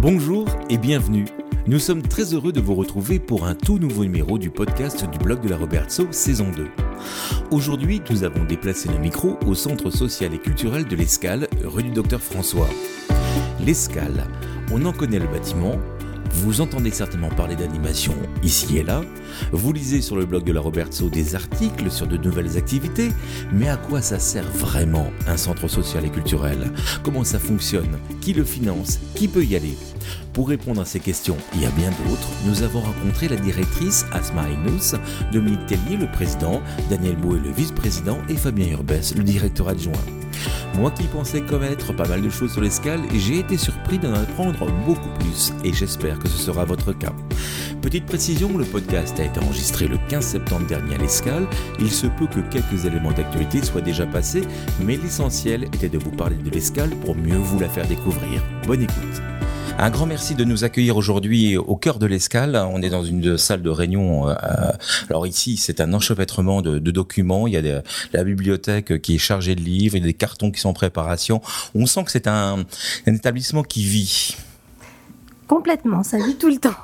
Bonjour et bienvenue. Nous sommes très heureux de vous retrouver pour un tout nouveau numéro du podcast du blog de la Robertso saison 2. Aujourd'hui, nous avons déplacé le micro au centre social et culturel de l'Escale, rue du Docteur François. L'Escale, on en connaît le bâtiment, vous entendez certainement parler d'animation ici et là, vous lisez sur le blog de la Robertso des articles sur de nouvelles activités, mais à quoi ça sert vraiment un centre social et culturel? Comment ça fonctionne? Qui le finance? Qui peut y aller? Pour répondre à ces questions et à bien d'autres, nous avons rencontré la directrice Asma Inous, Dominique Tellier le président, Daniel Bouet le vice-président et Fabien Urbès le directeur adjoint. Moi qui pensais connaître pas mal de choses sur l'escale, j'ai été surpris d'en apprendre beaucoup plus et j'espère que ce sera votre cas. Petite précision, le podcast a été enregistré le 15 septembre dernier à l'escale. Il se peut que quelques éléments d'actualité soient déjà passés, mais l'essentiel était de vous parler de l'escale pour mieux vous la faire découvrir. Bonne écoute. Un grand merci de nous accueillir aujourd'hui au cœur de l'escale. On est dans une salle de réunion. Euh, alors ici, c'est un enchevêtrement de, documents. Il y a la bibliothèque qui est chargée de livres, il y a des cartons qui sont en préparation. On sent que c'est un, établissement qui vit. Complètement, ça vit tout le temps.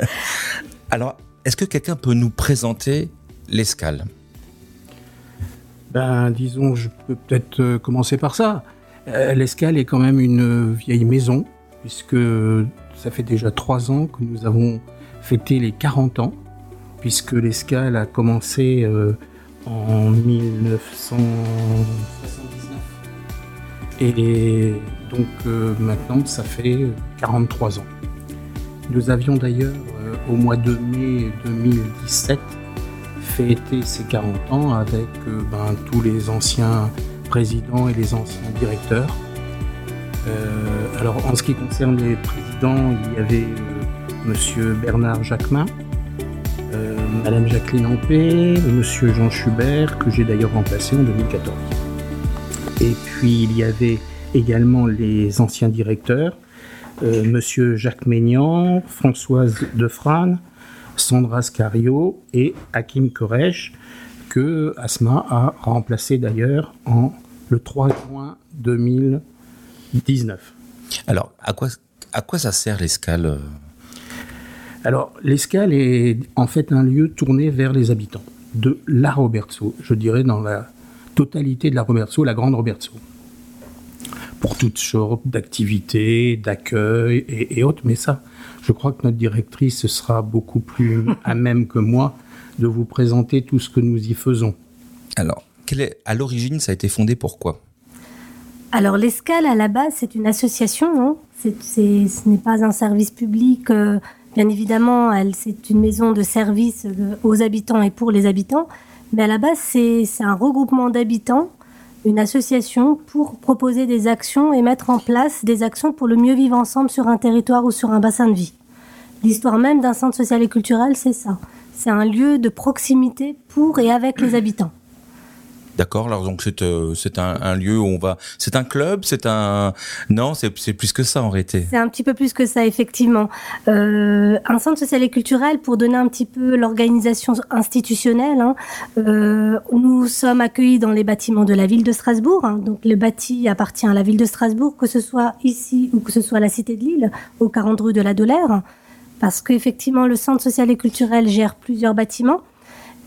alors, est-ce que quelqu'un peut nous présenter l'escale? Ben, disons, je peux peut-être euh, commencer par ça. Euh, l'escale est quand même une vieille maison puisque ça fait déjà trois ans que nous avons fêté les 40 ans, puisque l'escale a commencé euh, en 1979. Et donc euh, maintenant, ça fait 43 ans. Nous avions d'ailleurs, euh, au mois de mai 2017, fêté ces 40 ans avec ben, tous les anciens présidents et les anciens directeurs. Euh, alors en ce qui concerne les présidents, il y avait euh, Monsieur Bernard Jacquemin, euh, Madame Jacqueline Ampé, Monsieur Jean Schubert, que j'ai d'ailleurs remplacé en 2014. Et puis il y avait également les anciens directeurs, Monsieur Jacques Maignan, Françoise Defrane, Sandra Scario et Hakim Koresh, que Asma a remplacé d'ailleurs en le 3 juin 2000. 19. Alors, à quoi, à quoi ça sert l'escale euh Alors, l'escale est en fait un lieu tourné vers les habitants de la Robertso, je dirais dans la totalité de la Robertso, la grande Robertso. Pour toutes sortes d'activités, d'accueil et, autres, mais ça, je crois que notre directrice sera beaucoup plus à même que moi de vous présenter tout ce que nous y faisons. Alors, est, à l'origine, ça a été fondé pourquoi alors l'escale à la base c'est une association, hein. ce n'est pas un service public. Euh, bien évidemment, c'est une maison de service euh, aux habitants et pour les habitants, mais à la base c'est un regroupement d'habitants, une association pour proposer des actions et mettre en place des actions pour le mieux vivre ensemble sur un territoire ou sur un bassin de vie. L'histoire même d'un centre social et culturel, c'est ça. C'est un lieu de proximité pour et avec les habitants. D'accord. Alors donc c'est euh, un, lieu où on va. C'est un club. C'est un non. C'est plus que ça en réalité. C'est un petit peu plus que ça effectivement. Euh, un centre social et culturel pour donner un petit peu l'organisation institutionnelle. Hein. Euh, nous sommes accueillis dans les bâtiments de la ville de Strasbourg. Hein. donc le bâti appartient à la ville de Strasbourg, que ce soit ici ou que ce soit la cité de Lille, au 40 rue de la Dolère, parce qu'effectivement le centre social et culturel gère plusieurs bâtiments.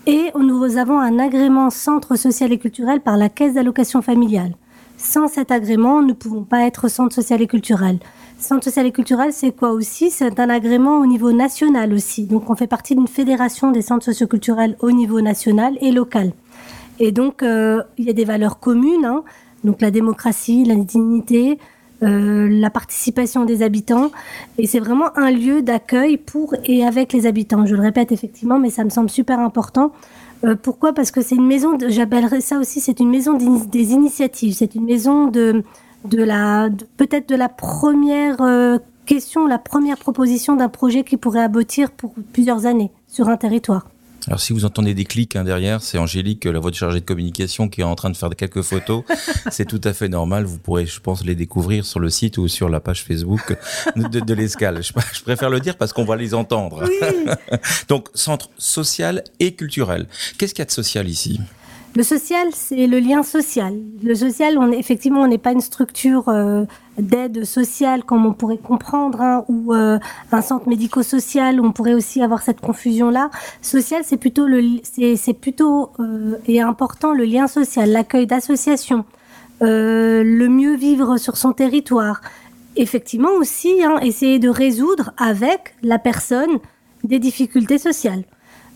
Et nous avons un agrément centre social et culturel par la caisse d'allocation familiale. Sans cet agrément, nous ne pouvons pas être centre social et culturel. Centre social et culturel, c'est quoi aussi? C'est un agrément au niveau national aussi. Donc on fait partie d'une fédération des centres socioculturels au niveau national et local. Et donc euh, il y a des valeurs communes, hein. donc la démocratie, la dignité, euh, la participation des habitants. Et c'est vraiment un lieu d'accueil pour et avec les habitants. Je le répète effectivement, mais ça me semble super important. Euh, pourquoi? Parce que c'est une maison, j'appellerais ça aussi, c'est une maison des initiatives. C'est une maison de, de la, peut-être de la première euh, question, la première proposition d'un projet qui pourrait aboutir pour plusieurs années sur un territoire. Alors si vous entendez des clics hein, derrière, c'est Angélique, la voix chargée de communication, qui est en train de faire quelques photos. c'est tout à fait normal. Vous pourrez, je pense, les découvrir sur le site ou sur la page Facebook de, de l'escale. Je, je, préfère le dire parce qu'on va les entendre. Donc centre social et culturel. Qu'est-ce qu'il y a de social ici? Le social, c'est le lien social. Le social, on, effectivement, on n'est pas une structure euh, d'aide sociale comme on pourrait comprendre, hein, ou euh, un centre médico-social on pourrait aussi avoir cette confusion-là. Social, c'est plutôt le, c'est plutôt euh, et important le lien social, l'accueil d'associations, le mieux vivre sur son territoire. Effectivement aussi, hein, essayer de résoudre avec la personne des difficultés sociales.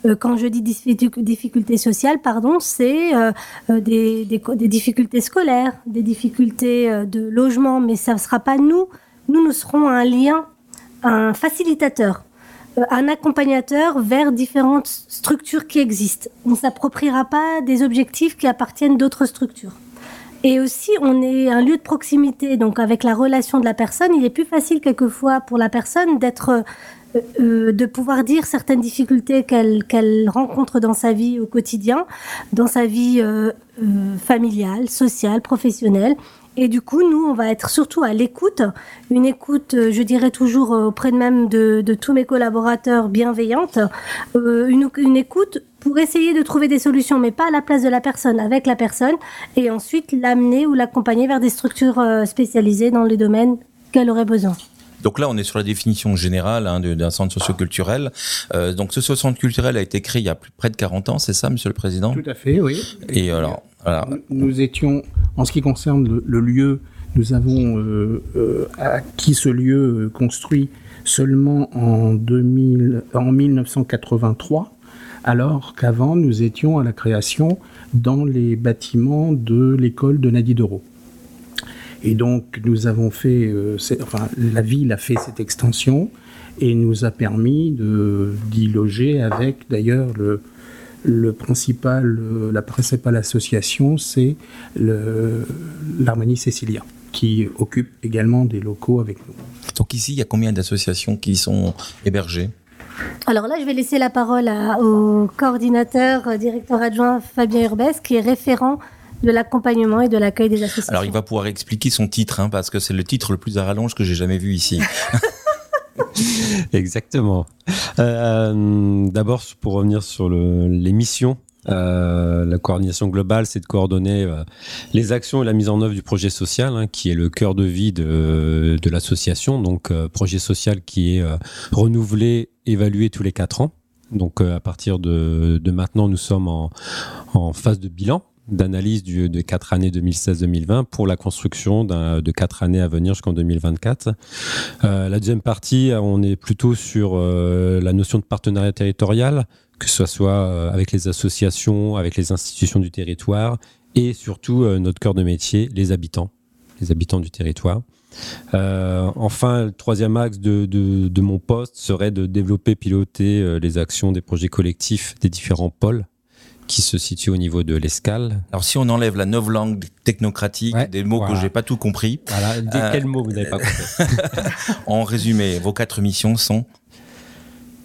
Euh, quand je dis difficultés sociales, pardon, c'est euh, euh, des, des, difficultés scolaires, des difficultés de logement, mais ça ne sera pas nous. Nous, nous serons un lien, un facilitateur, un accompagnateur vers différentes structures qui existent. On ne s'appropriera pas des objectifs qui appartiennent d'autres structures. Et aussi, on est un lieu de proximité, donc avec la relation de la personne, il est plus facile quelquefois pour la personne d'être euh, euh, de pouvoir dire certaines difficultés qu'elle rencontre dans sa vie au quotidien, dans sa vie euh, familiale, sociale, professionnelle. Et du coup, nous, on va être surtout à l'écoute, une écoute, je dirais toujours auprès de même de, tous mes collaborateurs bienveillantes, une, une, écoute pour essayer de trouver des solutions, mais pas à la place de la personne, avec la personne, et ensuite l'amener ou l'accompagner vers des structures spécialisées dans les domaines qu'elle aurait besoin. Donc là, on est sur la définition générale hein, d'un centre socioculturel. Euh, donc ce centre culturel a été créé il y a plus, près de 40 ans, c'est ça, Monsieur le Président? Tout à fait, oui. Et, alors, nous étions, en ce qui concerne le, lieu, nous avons euh, euh, acquis ce lieu construit seulement en, 2000, en 1983 alors qu'avant nous étions à la création dans les bâtiments de l'école de Nadi d'Euro. Et donc, nous avons fait, euh, enfin, la ville a fait cette extension et nous a permis d'y loger avec d'ailleurs le, le principal, la principale association, c'est l'Harmonie Cécilia, qui occupe également des locaux avec nous. Donc ici, il y a combien d'associations qui sont hébergées? Alors là, je vais laisser la parole au coordinateur, euh, directeur adjoint Fabien Urbès, qui est référent de l'accompagnement et de l'accueil des associations. Alors il va pouvoir expliquer son titre, hein, parce que c'est le titre le plus à rallonge que j'ai jamais vu ici. Exactement. Euh, D'abord, pour revenir sur le, les missions, euh, la coordination globale, c'est de coordonner euh, les actions et la mise en œuvre du projet social, hein, qui est le cœur de vie de, de l'association. Donc, euh, projet social qui est euh, renouvelé, évalué tous les quatre ans. Donc, à partir de, de maintenant, nous sommes en, en phase de bilan d'analyse de quatre années 2016-2020 pour la construction de quatre années à venir jusqu'en 2024. Euh, la deuxième partie, on est plutôt sur euh, la notion de partenariat territorial, que ce soit euh, avec les associations, avec les institutions du territoire et surtout euh, notre cœur de métier, les habitants, les habitants du territoire. Euh, enfin, le troisième axe de, mon poste serait de développer, piloter les actions des projets collectifs des différents pôles qui se situe au niveau de l'escale. Alors si on enlève la langue technocratique, des mots que j'ai pas tout compris. Voilà, euh, quels mots vous n'avez pas compris En résumé, vos quatre missions sont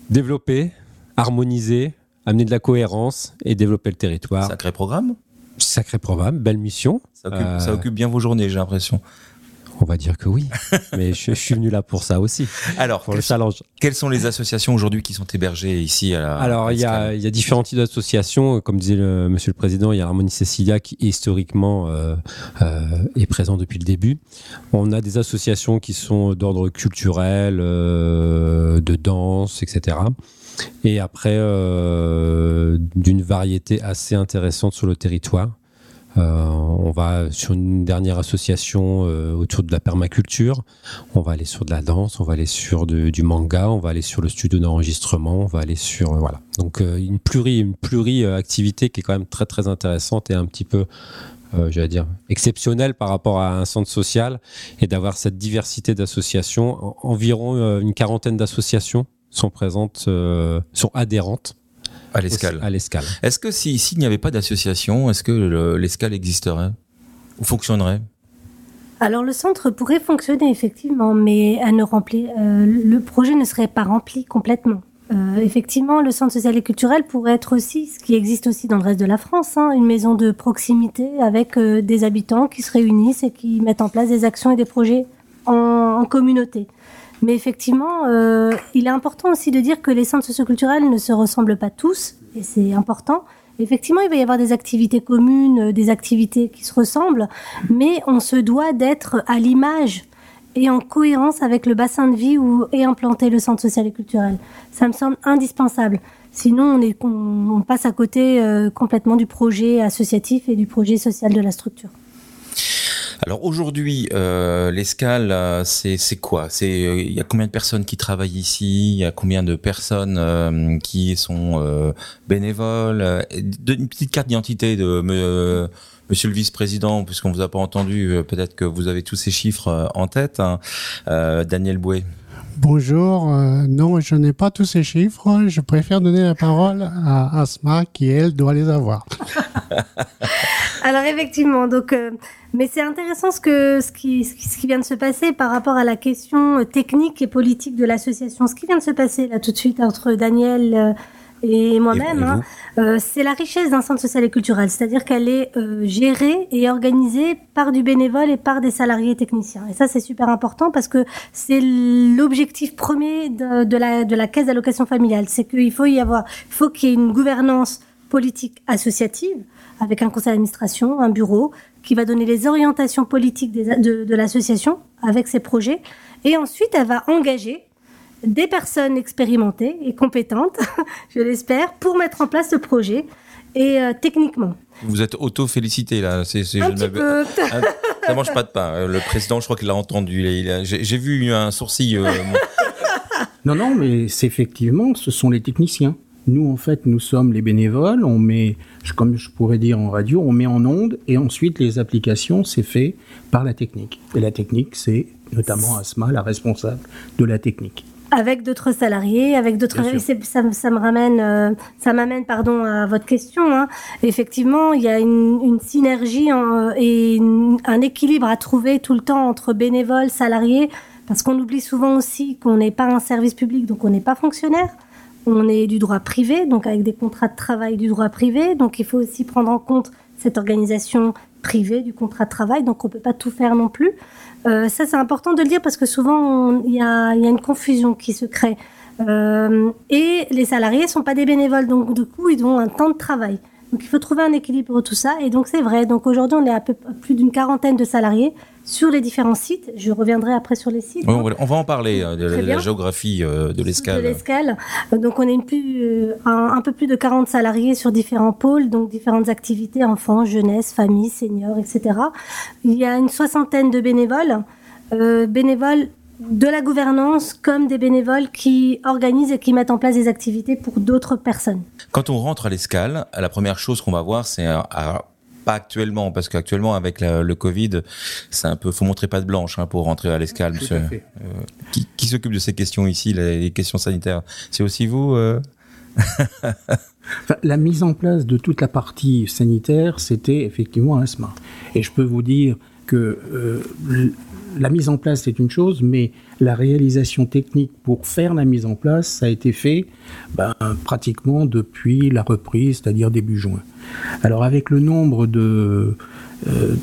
développer, harmoniser, amener de la cohérence et développer le territoire. Sacré programme. Sacré programme, belle mission. Ça occupe, ça euh, occupe bien vos journées, j'ai l'impression. On va dire que oui, mais je, suis venu là pour ça aussi. Alors, pour le challenge. Quelles sont les associations aujourd'hui qui sont hébergées ici à la, Alors, il y a, y a, différents types d'associations. Comme disait le, Monsieur le Président, il y a Harmonie Cécilia qui historiquement euh, euh, est présent depuis le début. On a des associations qui sont d'ordre culturel, euh, de danse, etc. Et après, euh, d'une variété assez intéressante sur le territoire. Euh, on va sur une dernière association euh, autour de la permaculture. On va aller sur de la danse, on va aller sur du manga, on va aller sur le studio d'enregistrement, on va aller sur euh, voilà. Donc une pluri une pluri activité qui est quand même très très intéressante et un petit peu euh, j'allais dire, exceptionnelle par rapport à un centre social et d'avoir cette diversité d'associations. Environ une quarantaine d'associations sont présentes, sont adhérentes à l'escale. À l'escale. Est-ce que s'il n'y avait pas d'association, est-ce que l'escale existerait ou fonctionnerait? Alors le centre pourrait fonctionner effectivement, mais elle ne remplit, euh, le projet ne serait pas rempli complètement. Euh, effectivement, le centre social et culturel pourrait être aussi, ce qui existe aussi dans le reste de la France, hein, une maison de proximité avec euh, des habitants qui se réunissent et qui mettent en place des actions et des projets en, en communauté. Mais effectivement, euh, il est important aussi de dire que les centres socioculturels ne se ressemblent pas tous, et c'est important, Effectivement, il va y avoir des activités communes, des activités qui se ressemblent, mais on se doit d'être à l'image et en cohérence avec le bassin de vie où est implanté le centre social et culturel. Ça me semble indispensable. Sinon, on, passe à côté euh, complètement du projet associatif et du projet social de la structure. Alors aujourd'hui, euh, l'escale, euh, c'est quoi? C'est il y a combien de personnes qui travaillent ici? Il y a combien de personnes qui sont bénévoles? Une petite carte d'identité de Monsieur le vice-président, puisqu'on vous a pas entendu, peut-être que vous avez tous ces chiffres en tête. Hein. Daniel Bouet. Bonjour, euh, non, je n'ai pas tous ces chiffres. Je préfère donner la parole à Asma qui, elle, doit les avoir. Alors effectivement, donc, euh, mais c'est intéressant ce, que, ce, qui, ce qui vient de se passer par rapport à la question technique et politique de l'association. Ce qui vient de se passer là tout de suite entre Daniel euh, et moi-même, hein, euh, c'est la richesse d'un centre social et culturel, c'est-à-dire qu'elle est, euh, gérée et organisée par du bénévole et par des salariés techniciens. Et ça, c'est super important parce que c'est l'objectif premier de, de, la, de la caisse d'allocation familiale, c'est qu'il faut y avoir, il faut qu'il y ait une gouvernance politique associative avec un conseil d'administration, un bureau qui va donner les orientations politiques des, de, de l'association avec ses projets. Et ensuite, elle va engager des personnes expérimentées et compétentes, je l'espère, pour mettre en place ce projet et euh, techniquement. Vous êtes auto-félicité là. C'est, un petit peu. Ah, ça mange pas de pain. Euh, le président, je crois qu'il l'a entendu. j'ai, vu un sourcil. Euh, non, non, mais c'est effectivement, ce sont les techniciens. Nous, en fait, nous sommes les bénévoles. On met, comme je pourrais dire en radio, on met en onde et ensuite les applications, c'est fait par la technique. Et la technique, c'est notamment Asma, la responsable de la technique avec d'autres salariés, avec d'autres. Ça, ça, me ramène, euh, ça m'amène, pardon, à votre question. Hein. Effectivement, il y a une, une synergie en, et un équilibre à trouver tout le temps entre bénévoles, salariés, parce qu'on oublie souvent aussi qu'on n'est pas un service public, donc on n'est pas fonctionnaire. On est du droit privé, donc avec des contrats de travail du droit privé. Donc il faut aussi prendre en compte cette organisation privée du contrat de travail. Donc on peut pas tout faire non plus. Euh, ça, c'est important de le dire parce que souvent, il y a, une confusion qui se crée. Euh, et les salariés sont pas des bénévoles, donc du coup, ils ont un temps de travail. Donc il faut trouver un équilibre pour tout ça. Et donc c'est vrai. Donc aujourd'hui, on est à, peu, plus d'une quarantaine de salariés sur les différents sites. Je reviendrai après sur les sites. on va en parler euh, de la, géographie euh, de l'escale. De l'escale. Donc on est une plus, un, un, peu plus de 40 salariés sur différents pôles, donc différentes activités enfants, jeunesse, famille, seniors, etc. Il y a une soixantaine de bénévoles. Euh, bénévoles de la gouvernance comme des bénévoles qui organisent et qui mettent en place des activités pour d'autres personnes. Quand on rentre à l'escale, la première chose qu'on va voir, c'est pas actuellement, parce qu'actuellement avec le Covid, c'est un peu, faut montrer pas de blanche hein, pour rentrer à l'escale. Euh, qui, s'occupe de ces questions ici, les, questions sanitaires? C'est aussi vous euh? La mise en place de toute la partie sanitaire, c'était effectivement un SMA. Et je peux vous dire que euh, la mise en place, c'est une chose, mais la réalisation technique pour faire la mise en place, ça a été fait ben, pratiquement depuis la reprise, c'est-à-dire début juin. Alors avec le nombre de, euh,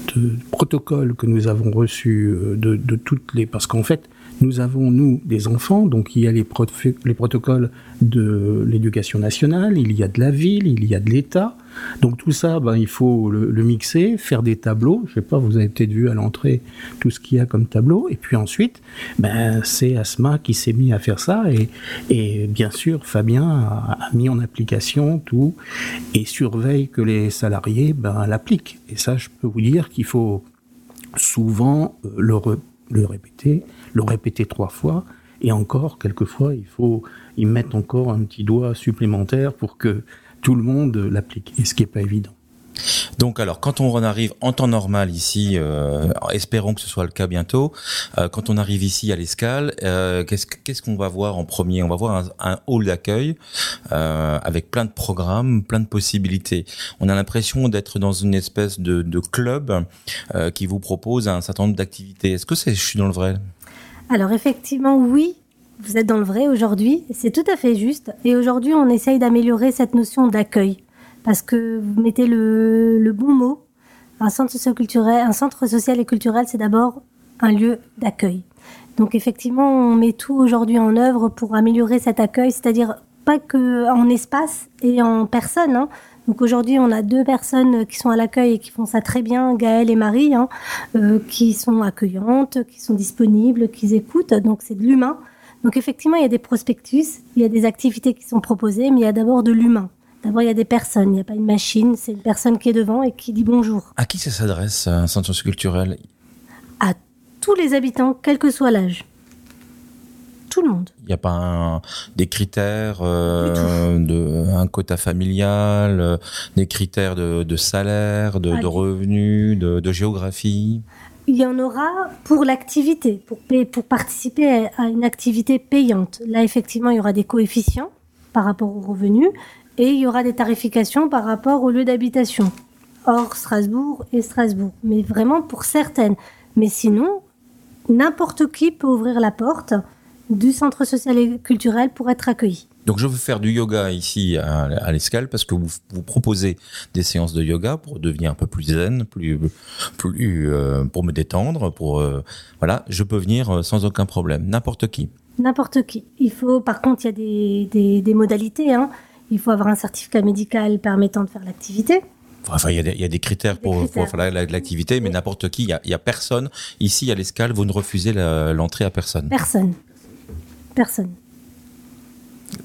protocoles que nous avons reçus euh, de, de toutes les... Parce qu'en fait, nous avons, nous, des enfants, donc il y a les, les protocoles de l'éducation nationale, il y a de la ville, il y a de l'État. Donc tout ça, ben, il faut le, mixer, faire des tableaux. Je sais pas, vous avez peut-être vu à l'entrée tout ce qu'il y a comme tableau. Et puis ensuite, ben, c'est Asma qui s'est mis à faire ça. Et, et bien sûr, Fabien a, mis en application tout et surveille que les salariés ben, l'appliquent. Et ça, je peux vous dire qu'il faut souvent euh, le, le répéter le répéter trois fois, et encore, quelquefois, il faut y mettre encore un petit doigt supplémentaire pour que tout le monde l'applique, et ce qui n'est pas évident. Donc alors, quand on arrive en temps normal ici, euh, espérons que ce soit le cas bientôt, euh, quand on arrive ici à l'escale, euh, qu'est-ce qu'on va voir en premier? On va voir un, hall d'accueil avec plein de programmes, plein de possibilités. On a l'impression d'être dans une espèce de, de club qui vous propose un certain nombre d'activités. Est-ce que je suis dans le vrai? Alors effectivement, oui, vous êtes dans le vrai aujourd'hui, c'est tout à fait juste. Et aujourd'hui, on essaye d'améliorer cette notion d'accueil, parce que vous mettez le, bon mot. Un centre social un centre social et culturel, c'est d'abord un lieu d'accueil. Donc effectivement, on met tout aujourd'hui en œuvre pour améliorer cet accueil, c'est-à-dire pas que en espace et en personne, hein, Donc aujourd'hui, on a deux personnes qui sont à l'accueil et qui font ça très bien, Gaëlle et Marie, hein, euh, qui sont accueillantes, qui sont disponibles, qui écoutent. Donc c'est de l'humain. Donc effectivement, il y a des prospectus, il y a des activités qui sont proposées, mais il y a d'abord de l'humain. D'abord, il y a des personnes, il n'y a pas une machine, c'est une personne qui est devant et qui dit bonjour. À qui ça s'adresse, un centre socioculturel À tous les habitants, quel que soit l'âge. Tout le monde. Il n'y a pas un, des critères, euh, de, un quota familial, euh, des critères de, de salaire, de, de revenus, de, géographie? Il y en aura pour l'activité, pour, pour participer à à une activité payante. Là, effectivement, il y aura des coefficients par rapport aux revenus et il y aura des tarifications par rapport au lieu d'habitation, hors Strasbourg et Strasbourg, mais vraiment pour certaines. Mais sinon, n'importe qui peut ouvrir la porte du centre social et culturel pour être accueilli. Donc je veux faire du yoga ici à, à l'Escale parce que vous, vous proposez des séances de yoga pour devenir un peu plus zen, plus, plus euh, pour me détendre, pour euh, voilà, je peux venir euh, sans aucun problème, n'importe qui. N'importe qui. Il faut, par contre, il y a des, des, des modalités. Hein. Il faut avoir un certificat médical permettant de faire l'activité. Enfin, il y, a des- il y a des critères Des pour, faire la- la- l'activité, mais n'importe qui, il y a, personne ici à l'Escale, vous ne refusez l'entrée à personne. Personne. Personne.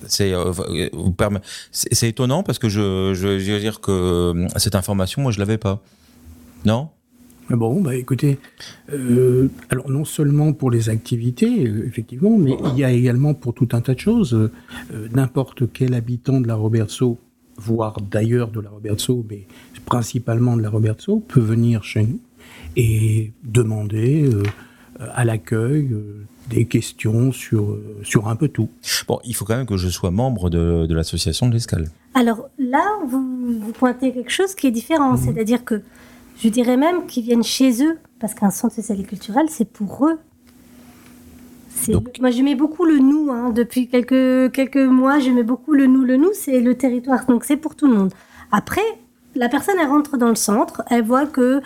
C'est euh, c'est étonnant parce que je, je, je veux dire que euh, cette information, moi, je l'avais pas. Non? Bon, bah écoutez, euh, alors non seulement pour les activités, euh, effectivement, mais il y a également pour tout un tas de choses. euh, N'importe quel habitant de la Robertso, voire d'ailleurs de la Robertso, mais principalement de la Robertso, peut venir chez nous et demander euh, à l'accueil euh, des questions sur, sur un peu tout. Bon, il faut quand même que je sois membre de, de l'association de l'Escale. Alors là, vous, vous pointez quelque chose qui est différent. C'est-à-dire que je dirais même qu'ils viennent chez eux, parce qu'un centre social et culturel, c'est pour eux. Donc- moi, je mets beaucoup le nous. hein. Depuis quelques, quelques mois, je mets beaucoup le nous. Le nous, c'est le territoire. Donc, c'est pour tout le monde. Après, la personne, elle rentre dans le centre, elle voit que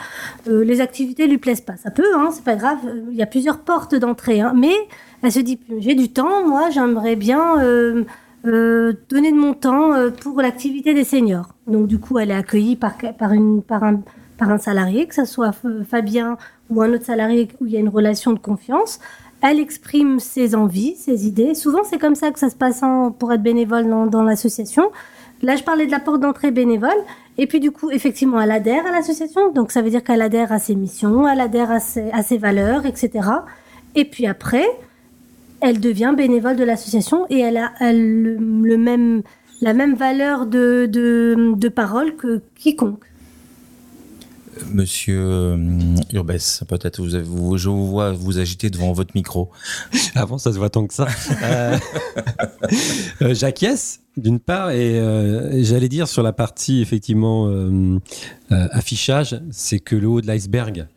euh, les activités lui plaisent pas. Ça peut, hein, c'est pas grave. Il y a plusieurs portes d'entrée. hein. Mais elle se dit, j'ai du temps, moi, j'aimerais bien euh, euh, donner de mon temps euh, pour l'activité des seniors. Donc, du coup, elle est accueillie par, par, une, par, un, par un salarié, que ce soit Fabien ou un autre salarié où il y a une relation de confiance. Elle exprime ses envies, ses idées. Souvent, c'est comme ça que ça se passe pour être bénévole dans, l'association. Là, je parlais de la porte d'entrée bénévole. Et puis, du coup, effectivement, elle adhère à l'association. Donc, ça veut dire qu'elle adhère à ses missions, elle adhère à ses, à ses valeurs, etc. Et puis après, elle devient bénévole de l'association et elle a le, même, la même valeur de, de parole que quiconque. Monsieur euh, Urbès, peut-être vous, je vous vois vous agiter devant votre micro. Avant, ça se voit tant que ça. Euh, euh, J'acquiesce, d'une part, et euh, j'allais dire sur la partie, effectivement, affichage, c'est que le haut de l'iceberg.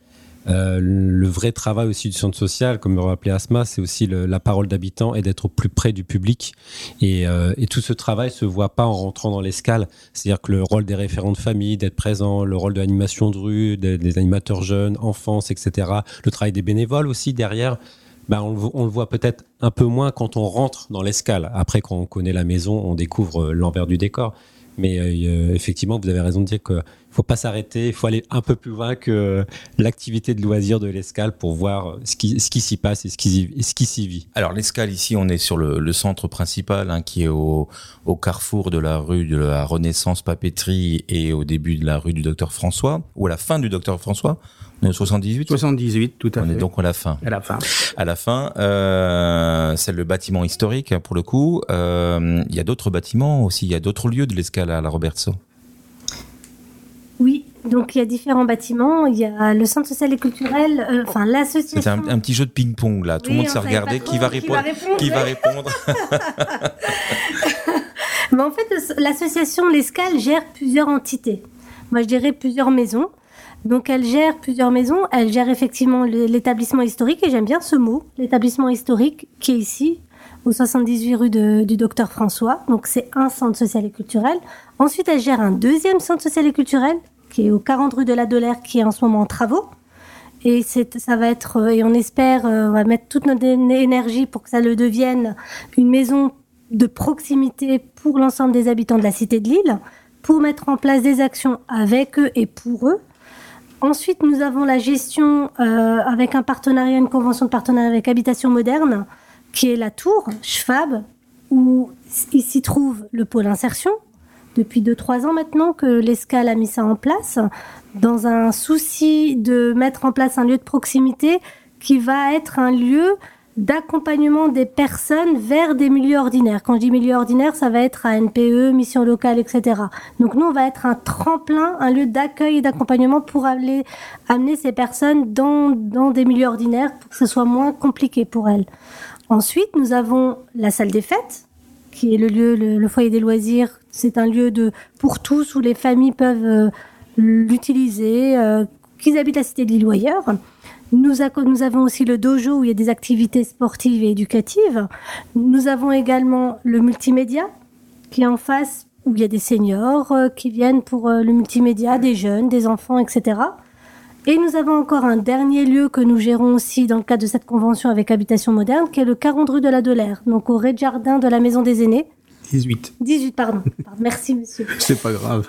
Euh, le vrai travail aussi du centre social, comme le rappelait Asma, c'est aussi la parole d'habitant et d'être au plus près du public. Et, euh, et tout ce travail se voit pas en rentrant dans l'escale. C'est-à-dire que le rôle des référents de famille, d'être présent, le rôle de l'animation de rue, des, animateurs jeunes, enfance, etc. Le travail des bénévoles aussi derrière. Ben, on, le on le voit peut-être un peu moins quand on rentre dans l'escale. Après, quand on connaît la maison, on découvre euh, l'envers du décor. Mais euh, effectivement, vous avez raison de dire qu'il ne faut pas s'arrêter, il faut aller un peu plus loin que l'activité de loisir de l'escale pour voir euh, ce qui, ce qui s'y passe et ce qui, ce qui s'y vit. Alors l'escale ici, on est sur le, centre principal hein, qui est au, au carrefour de la rue de la Renaissance Papeterie et au début de la rue du Docteur François ou à la fin du Docteur François. On est au 78. 78, tout à on fait. est donc à la fin. à la fin. À la fin, euh, c'est le bâtiment historique pour le coup. Euh, Il y a d'autres bâtiments aussi, il y a d'autres lieux de l'escale à la Robertso. Oui, donc il y a différents bâtiments. Il y a le centre social et culturel, euh, enfin l'association. C'était un, un petit jeu de ping-pong là. Tout Oui, le monde on s'est regardé. Qui va répondre. Qui va répondre Mais en fait, l'association L'Escale gère plusieurs entités. Moi, je dirais plusieurs maisons. Donc, elle gère plusieurs maisons. Elle gère effectivement l'établissement historique, et j'aime bien ce mot, l'établissement historique, qui est ici, au 78 rue du Docteur François. Donc, c'est un centre social et culturel. Ensuite, elle gère un deuxième centre social et culturel, qui est au 40 rue de la Dolère, qui est en ce moment en travaux. Et ça va être, euh, et on espère, euh, on va mettre toute notre énergie pour que ça le devienne une maison de proximité pour l'ensemble des habitants de la cité de Lille, pour mettre en place des actions avec eux et pour eux. Ensuite, nous avons la gestion euh, avec un partenariat, une convention de partenariat avec Habitation Moderne, qui est la tour, Schwab, où il s'y trouve le pôle insertion. Depuis 2-3 ans maintenant que l'ESCAL a mis ça en place, dans un souci de mettre en place un lieu de proximité qui va être un lieu d'accompagnement des personnes vers des milieux ordinaires. Quand je dis milieu ordinaire, ça va être à NPE, mission locale, etc. Donc nous, on va être un tremplin, un lieu d'accueil et d'accompagnement pour aller, amener ces personnes dans, dans des milieux ordinaires pour que ce soit moins compliqué pour elles. Ensuite, nous avons la salle des fêtes, qui est le lieu, le, foyer des loisirs. C'est un lieu de pour tous où les familles peuvent euh, l'utiliser, euh, qu'ils habitent la cité de l'île ou ailleurs. Nous, nous, avons aussi le dojo où il y a des activités sportives et éducatives. Nous avons également le multimédia qui est en face où il y a des seniors euh, qui viennent pour euh, le multimédia, des jeunes, des enfants, etc. Et nous avons encore un dernier lieu que nous gérons aussi dans le cadre de cette convention avec Habitation Moderne, qui est le 40 rue de la Delaire, donc au rez-de-jardin de la Maison des Aînés. 18. 18, pardon. Merci, monsieur. C'est pas grave.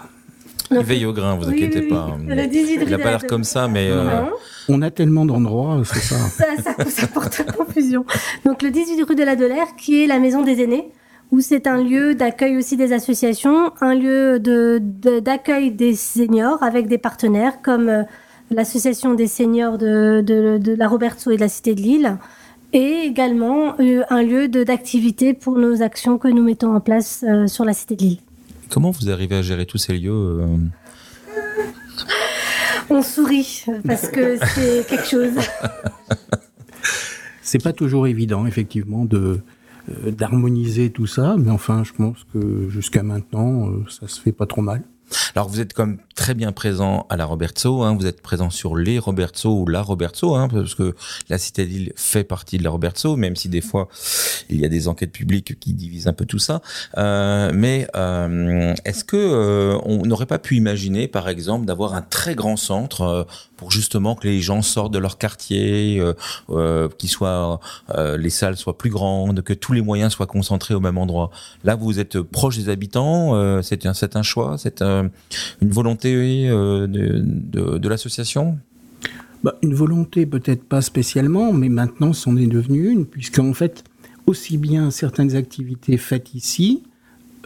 Il veille au grain, vous inquiétez pas. Il n'a pas l'air comme ça, mais. Euh, On a tellement d'endroits, c'est ça. ça. ça. porte confusion. Donc le 18 rue de la Delaire, qui est la maison des aînés, où c'est un lieu d'accueil aussi des associations, un lieu d'accueil de, des seniors avec des partenaires comme euh, l'association des seniors de, de, la Roberto et de la Cité de Lille, et également euh, un lieu d'activité pour nos actions que nous mettons en place sur la Cité de Lille. Comment vous arrivez à gérer tous ces lieux euh On sourit parce que c'est quelque chose. C'est pas toujours évident, effectivement, de euh, d'harmoniser tout ça, mais enfin, je pense que jusqu'à maintenant, euh, ça se fait pas trop mal. Alors vous êtes comme très bien présent à la Robertso, hein, vous êtes présent sur les Robertso ou la Robertso, hein, parce que la Citadine fait partie de la Robertso, même si des fois il y a des enquêtes publiques qui divisent un peu tout ça. Euh, mais euh, est-ce que euh, on n'aurait pas pu imaginer, par exemple, d'avoir un très grand centre justement que les gens sortent de leur quartier, euh, euh qui soient les salles soient plus grandes, que tous les moyens soient concentrés au même endroit. Là, vous êtes proche des habitants, c'est un, c'est un choix, c'est une volonté de, l'association? Bah, une volonté peut-être pas spécialement, mais maintenant c'en est devenu une, puisqu'en fait, aussi bien certaines activités faites ici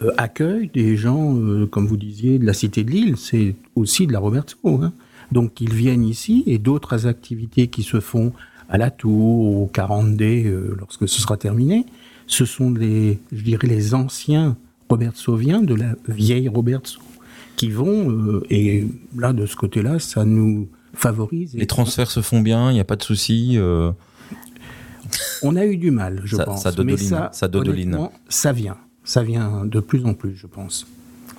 euh, accueillent des gens, euh, comme vous disiez, de la Cité de Lille, c'est aussi de la Roberto. Hein. Donc ils viennent ici et d'autres activités qui se font à la Tour, au 40D, euh, lorsque ce sera terminé, ce sont les, je dirais, les anciens Robertsoviens de la vieille Robertso qui vont, et là, de ce côté-là, ça nous favorise. Les transferts se font bien, il n'y a pas de souci on a eu du mal, je pense. Ça mais ça, ça, ça vient. Ça vient de plus en plus, je pense.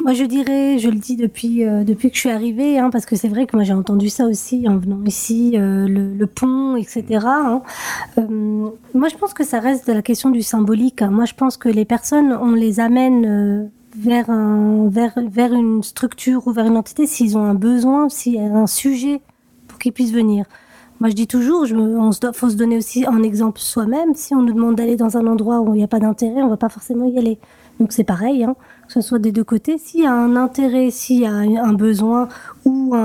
Moi, je dirais, je le dis depuis euh, depuis que je suis arrivée, hein, parce que c'est vrai que moi j'ai entendu ça aussi en venant ici, euh, le, pont, etc. Hein. Euh, moi, je pense que ça reste de la question du symbolique. Hein. Moi, je pense que les personnes, on les amène vers un vers vers une structure ou vers une entité s'ils ont un besoin, s'il y a un sujet pour qu'ils puissent venir. Moi, je dis toujours, je, faut se donner aussi un exemple soi-même. Si on nous demande d'aller dans un endroit où il n'y a pas d'intérêt, on va pas forcément y aller. Donc c'est pareil, hein, que ce soit des deux côtés. S'il y a un intérêt, s'il y a un besoin ou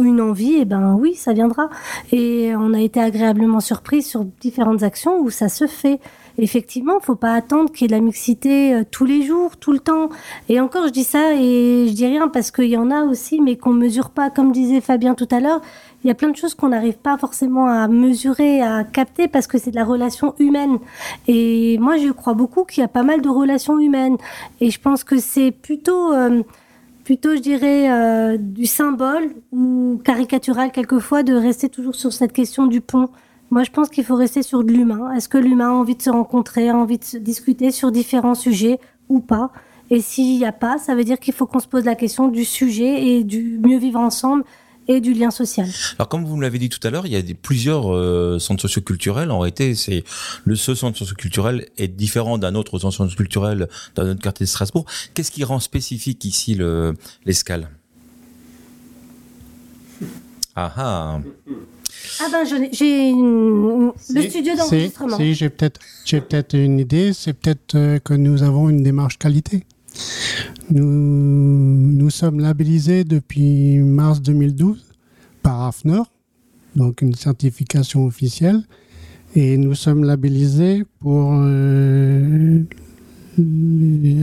une envie, eh ben oui, ça viendra. Et on a été agréablement surpris sur différentes actions où ça se fait. Effectivement, faut pas attendre qu'il y ait de la mixité euh, tous les jours, tout le temps. Et encore, je dis ça et je dis rien parce qu'il y en a aussi, mais qu'on mesure pas, comme disait Fabien tout à l'heure il y a plein de choses qu'on n'arrive pas forcément à mesurer, à capter parce que c'est de la relation humaine. Et moi, je crois beaucoup qu'il y a pas mal de relations humaines. Et je pense que c'est plutôt, euh, plutôt, je dirais, euh, du symbole ou caricatural quelquefois de rester toujours sur cette question du pont. Moi, je pense qu'il faut rester sur de l'humain. Est-ce que l'humain a envie de se rencontrer, a envie de se discuter sur différents sujets ou pas? Et s'il n'y a pas, ça veut dire qu'il faut qu'on se pose la question du sujet et du mieux vivre ensemble et du lien social. Alors comme vous me l'avez dit tout à l'heure, il y a des, plusieurs euh, centres socioculturels. En réalité, c'est le ce centre socioculturel est différent d'un autre centre socioculturel dans notre quartier de Strasbourg. Qu'est-ce qui rend spécifique ici le l'escale? Ah ah. Ah ben j'ai le studio d'enregistrement. Si, j'ai peut-être j'ai peut-être une idée, c'est peut-être euh, que nous avons une démarche qualité. Nous, sommes labellisés depuis mars 2012 par AFNOR, donc une certification officielle. Et nous sommes labellisés pour... euh,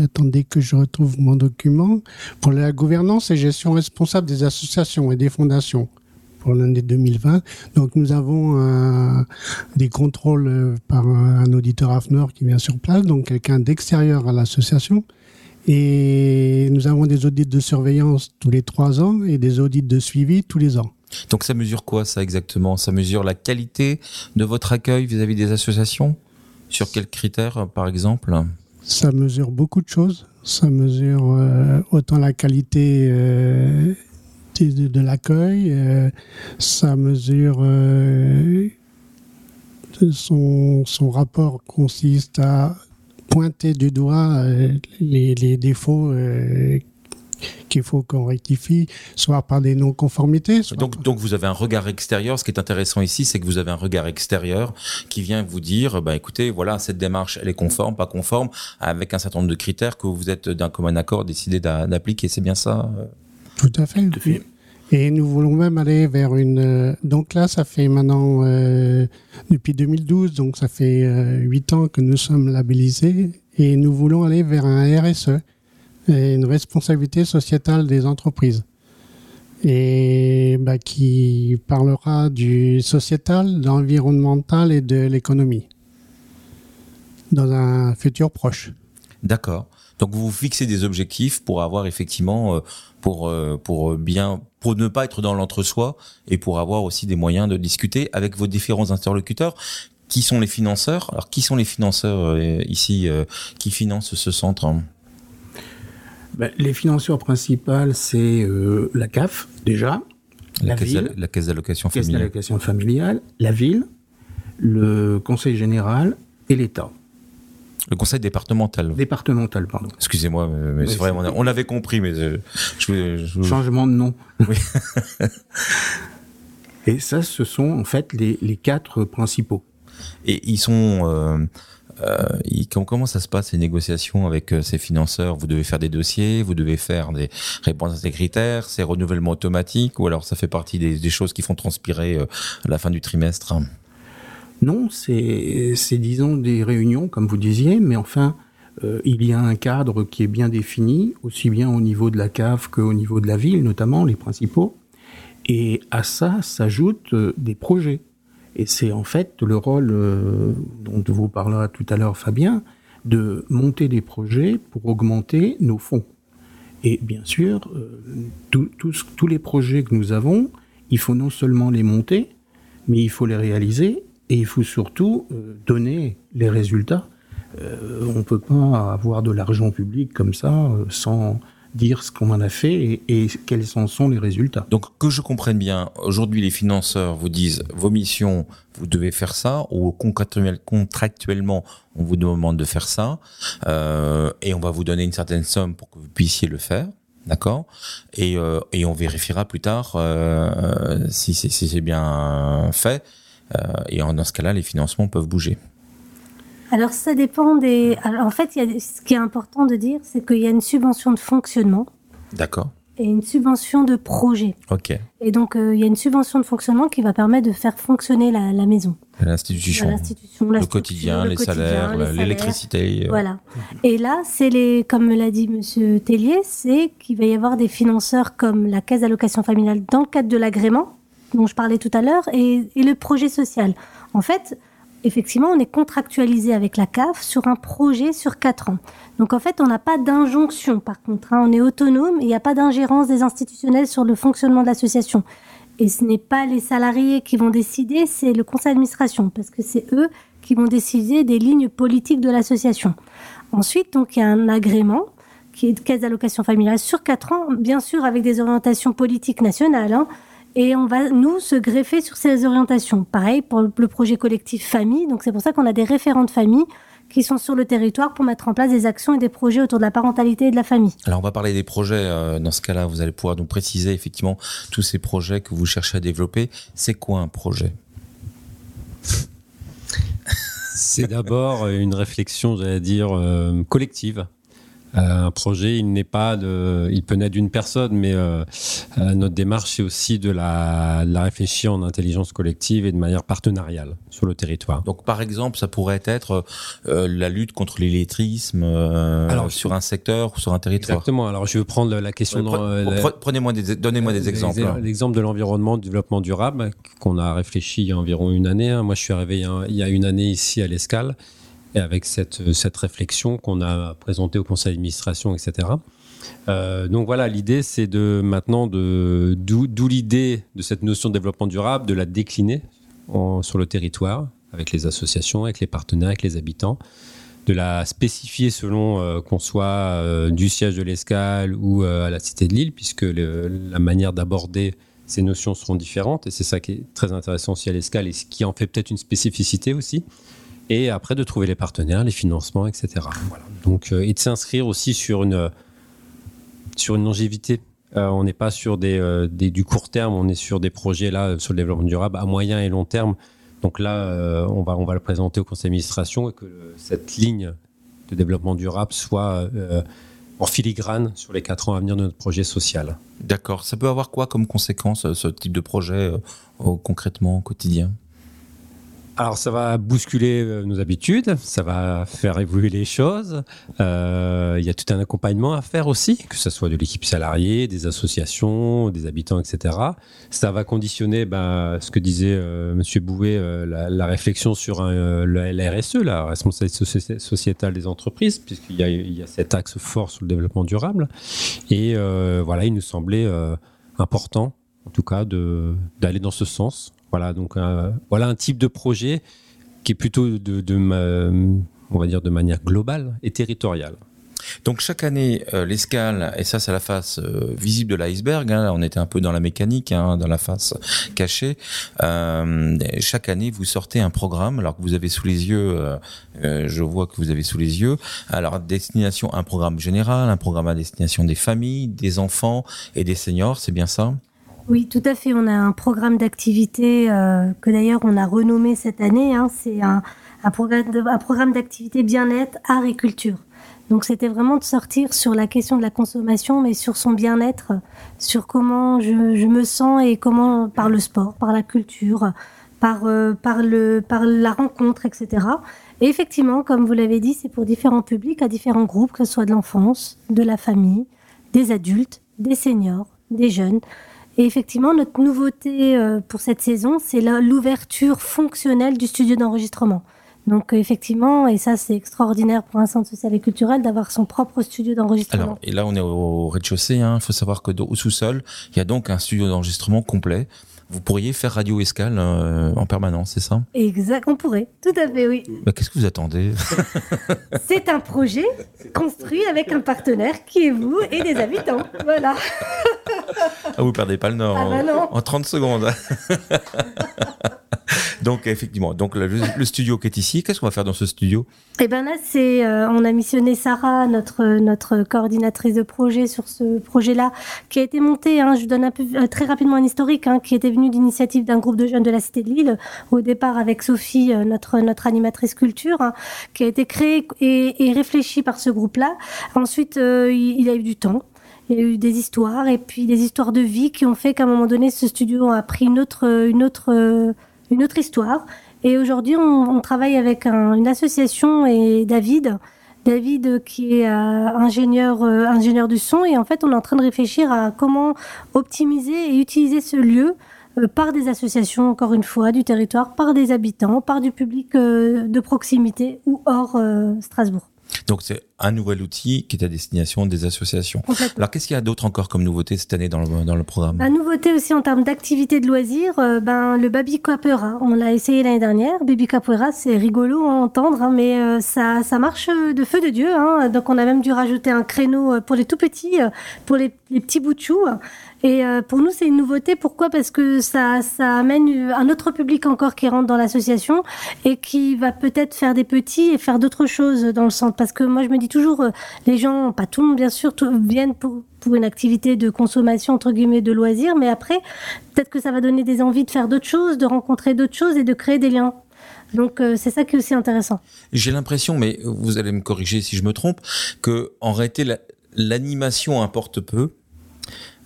attendez que je retrouve mon document. Pour la gouvernance et gestion responsable des associations et des fondations pour l'année 2020. Donc nous avons des contrôles euh, par un, un auditeur AFNOR qui vient sur place, donc quelqu'un d'extérieur à l'association. Et nous avons des audits de surveillance tous les trois ans et des audits de suivi tous les ans. Donc ça mesure quoi ça exactement? Ça mesure la qualité de votre accueil vis-à-vis des associations? Sur quels critères par exemple? Ça mesure beaucoup de choses. Ça mesure euh, autant la qualité euh, de, l'accueil, euh, ça mesure son, son rapport consiste à pointer du doigt euh, les, les défauts euh, qu'il faut qu'on rectifie, soit par des non-conformités. donc, donc vous avez un regard extérieur. Ce qui est intéressant ici, c'est que vous avez un regard extérieur qui vient vous dire, bah écoutez, voilà, cette démarche, elle est conforme, pas conforme, avec un certain nombre de critères que vous êtes d'un commun accord décidé d'a- d'appliquer. C'est bien ça euh? Tout à fait. Tout à fait. Et nous voulons même aller vers une. euh, donc là, ça fait maintenant euh, depuis 2012, donc ça fait euh, huit ans que nous sommes labellisés, et nous voulons aller vers un RSE, une responsabilité sociétale des entreprises, et bah, qui parlera du sociétal, de l'environnemental et de l'économie dans un futur proche. D'accord. Donc vous vous fixez des objectifs pour avoir effectivement, euh, pour euh, pour bien, pour ne pas être dans l'entre-soi et pour avoir aussi des moyens de discuter avec vos différents interlocuteurs. Qui sont les financeurs? Alors qui sont les financeurs euh, ici euh, qui financent ce centre? Ben, les financeurs principaux, c'est euh, la CAF, déjà, la, caisse, ville, la caisse d'allocation familiale. d'allocation familiale, la ville, le conseil général et l'État. Le conseil départemental. Départemental, pardon. Excusez-moi, mais c'est vrai, on, l'avait compris, mais euh, je, je- Changement de nom. Oui. et ça, ce sont en fait les, les quatre principaux. Et ils sont. Euh, euh, ils- comment, ça se passe les négociations avec ces financeurs? Vous devez faire des dossiers, vous devez faire des répondre à des critères, c'est renouvellement automatique ou alors ça fait partie des, des choses qui font transpirer à la fin du trimestre? Non, c'est, disons des réunions, comme vous disiez, mais enfin, euh, il y a un cadre qui est bien défini, aussi bien au niveau de la CAF qu'au niveau de la ville, notamment les principaux. Et à ça s'ajoutent euh, des projets. Et c'est en fait le rôle euh, dont vous parlera tout à l'heure Fabien, de monter des projets pour augmenter nos fonds. Et bien sûr, tous les projets que nous avons, il faut non seulement les monter, mais il faut les réaliser et il faut surtout euh, donner les résultats. Euh, on ne peut pas avoir de l'argent public comme ça euh, sans dire ce qu'on en a fait et, quels en sont les résultats. Donc que je comprenne bien, aujourd'hui les financeurs vous disent vos missions, vous devez faire ça, ou contractuellement on vous demande de faire ça, et on va vous donner une certaine somme pour que vous puissiez le faire. D'accord? Et, on vérifiera plus tard si c'est bien fait. Euh, et en, dans ce cas-là, les financements peuvent bouger. Alors ça dépend des. Alors, en fait, il y a des- ce qui est important de dire, c'est qu'il y a une subvention de fonctionnement D'accord et une subvention de projet. Ok. Et donc euh, il y a une subvention de fonctionnement qui va permettre de faire fonctionner la, la maison, L'institution, l'institution, le quotidien, le les quotidien, salaires, l'électricité. euh, Voilà. Et là, c'est les, comme me l'a dit Monsieur Tellier, c'est qu'il va y avoir des financeurs comme la Caisse d'allocation familiale dans le cadre de l'agrément dont je parlais tout à l'heure et, le projet social. En fait, effectivement, on est contractualisé avec la CAF sur un projet sur quatre ans. Donc en fait, on n'a pas d'injonction. Par contre, hein, on est autonome et il n'y a pas d'ingérence des institutionnels sur le fonctionnement de l'association. Et ce n'est pas les salariés qui vont décider, c'est le conseil d'administration, parce que c'est eux qui vont décider des lignes politiques de l'association. Ensuite, donc, il y a un agrément qui est de caisse d'allocation familiale sur quatre ans, bien sûr avec des orientations politiques nationales. hein, et on va, nous, se greffer sur ces orientations. Pareil pour le projet collectif famille. Donc, c'est pour ça qu'on a des référents de famille qui sont sur le territoire pour mettre en place des actions et des projets autour de la parentalité et de la famille. Alors on va parler des projets. euh, dans ce cas-là, vous allez pouvoir nous préciser effectivement tous ces projets que vous cherchez à développer. C'est quoi un projet? C'est d'abord une réflexion, j'allais dire, euh, collective, un projet, il n'est pas de, il peut naître d'une personne, mais notre démarche c'est aussi de la, la réfléchir en intelligence collective et de manière partenariale sur le territoire. Donc par exemple, ça pourrait être la lutte contre l'illettrisme Alors, sur un secteur ou sur un territoire. Exactement. Alors je veux prendre la question. Prenez-moi des, donnez-moi des exemples. L'exemple de l'environnement, du développement durable, qu'on a réfléchi il y a environ une année. Hein. Moi, je suis arrivé il y a une année ici à l'Escale et avec cette, cette réflexion qu'on a présentée au conseil d'administration, etc. Euh, donc voilà, l'idée c'est de maintenant de d'où l'idée de cette notion de développement durable, de la décliner sur le territoire avec les associations, avec les partenaires, avec les habitants, de la spécifier selon euh, qu'on soit euh, du siège de l'Escale ou à la Cité de Lille, puisque la manière d'aborder ces notions seront différentes et c'est ça qui est très intéressant aussi à l'escale et ce qui en fait peut-être une spécificité aussi. Et après de trouver les partenaires, les financements, etc. Donc euh, et de s'inscrire aussi sur une sur une longévité. Euh, on n'est pas sur euh, des, du court terme, on est sur des projets là sur le développement durable à moyen et long terme. Donc là, on va on va le présenter au conseil d'administration et que cette ligne de développement durable soit en filigrane sur les quatre ans à venir de notre projet social. D'accord. Ça peut avoir quoi comme conséquence, ce type de projet, euh, concrètement, au quotidien? Alors ça va bousculer euh, nos habitudes, ça va faire évoluer les choses. Euh, il y a tout un accompagnement à faire aussi, que ce soit de l'équipe salariée, des associations, des habitants, etc. Ça va conditionner ben, ce que disait euh, Monsieur Bouvet, la, réflexion sur un, la, RSE, la responsabilité sociétale des entreprises, puisqu'il y, y, a cet axe fort sur le développement durable. Et voilà, il nous semblait important, en tout cas, d'aller dans ce sens voilà, donc euh, voilà un type de projet qui est plutôt de, on va dire de manière globale et territoriale. Donc chaque année, euh, l'escale, et ça c'est la face euh, visible de l'iceberg, hein, on était un peu dans la mécanique, hein, dans la face cachée, chaque année vous sortez un programme, alors que vous avez sous les yeux, je vois que vous avez sous les yeux, alors destination, un programme général, un programme à destination des familles, des enfants et des seniors, c'est bien ça? Oui, tout à fait. On a un programme d'activité euh, que d'ailleurs on a renommé cette année. Hein. C'est un, un, programme, d'activité bien-être, art et culture. Donc c'était vraiment de sortir sur la question de la consommation, mais sur son bien-être, sur comment je, je, me sens et comment par le sport, par la culture, par, euh, par, le, par la rencontre, etc. Et effectivement, comme vous l'avez dit, c'est pour différents publics, à différents groupes, que ce soit de l'enfance, de la famille, des adultes, des seniors, des jeunes. Et effectivement, notre nouveauté euh, pour cette saison, c'est l'ouverture fonctionnelle du studio d'enregistrement. Donc euh, effectivement, et ça c'est extraordinaire pour un centre social et culturel d'avoir son propre studio d'enregistrement. Alors, et là on est au rez-de-chaussée, hein. il faut savoir que au sous-sol, il y a donc un studio d'enregistrement complet vous pourriez faire Radio Escale euh, en permanence, c'est ça? Exact, on pourrait, tout à fait, oui. Bah, Qu'est-ce que vous attendez? C'est un projet construit avec un partenaire qui est vous et des habitants. Voilà. Ah, vous perdez pas le nord ah, bah en 30 secondes. donc effectivement, donc le, studio qui est ici, qu'est-ce qu'on va faire dans ce studio? Eh ben là, c'est euh, on a missionné Sarah, notre notre coordinatrice de projet sur ce projet-là, qui a été monté. Hein, je donne un peu euh, très rapidement un historique, hein, qui était d'initiative d'un groupe de jeunes de la Cité de Lille, au départ avec Sophie, euh, notre notre animatrice culture, hein, qui a été créé et, et réfléchi par ce groupe-là. Ensuite, il, il a eu du temps. Il y a eu des histoires et puis des histoires de vie qui ont fait qu'à un moment donné, ce studio a pris une autre, une autre une autre histoire. Et aujourd'hui, on, travaille avec une association et David, David qui est euh, ingénieur, euh, ingénieur du son, et en fait, on est en train de réfléchir à comment optimiser et utiliser ce lieu euh, par des associations, encore une fois, du territoire, par des habitants, par du public de proximité ou hors Strasbourg. Donc c'est un nouvel outil qui est à destination des associations. Alors qu'est-ce qu'il y a d'autre encore comme nouveauté cette année dans le, dans le programme? La nouveauté aussi en termes d'activité de loisirs, euh, ben, le Baby Capoeira. On l'a essayé l'année dernière. Baby Capoeira, c'est rigolo à entendre, hein, mais euh, ça, ça marche de feu de Dieu. Hein. Donc on a même dû rajouter un créneau pour les tout petits, pour les, les petits bouts de. Et euh, pour nous, c'est une nouveauté. Pourquoi? Parce que ça, ça amène un autre public encore qui rentre dans l'association et qui va peut-être faire des petits et faire d'autres choses dans le centre. Parce que moi, je me dis toujours, euh, les gens, pas tout le monde bien sûr, viennent pour, pour une activité de consommation, entre guillemets, de loisirs, mais après, peut-être que ça va donner des envies de faire d'autres choses, de rencontrer d'autres choses et de créer des liens. Donc c'est ça qui est aussi intéressant. J'ai l'impression, mais vous allez me corriger si je me trompe, que en réalité l'animation importe peu.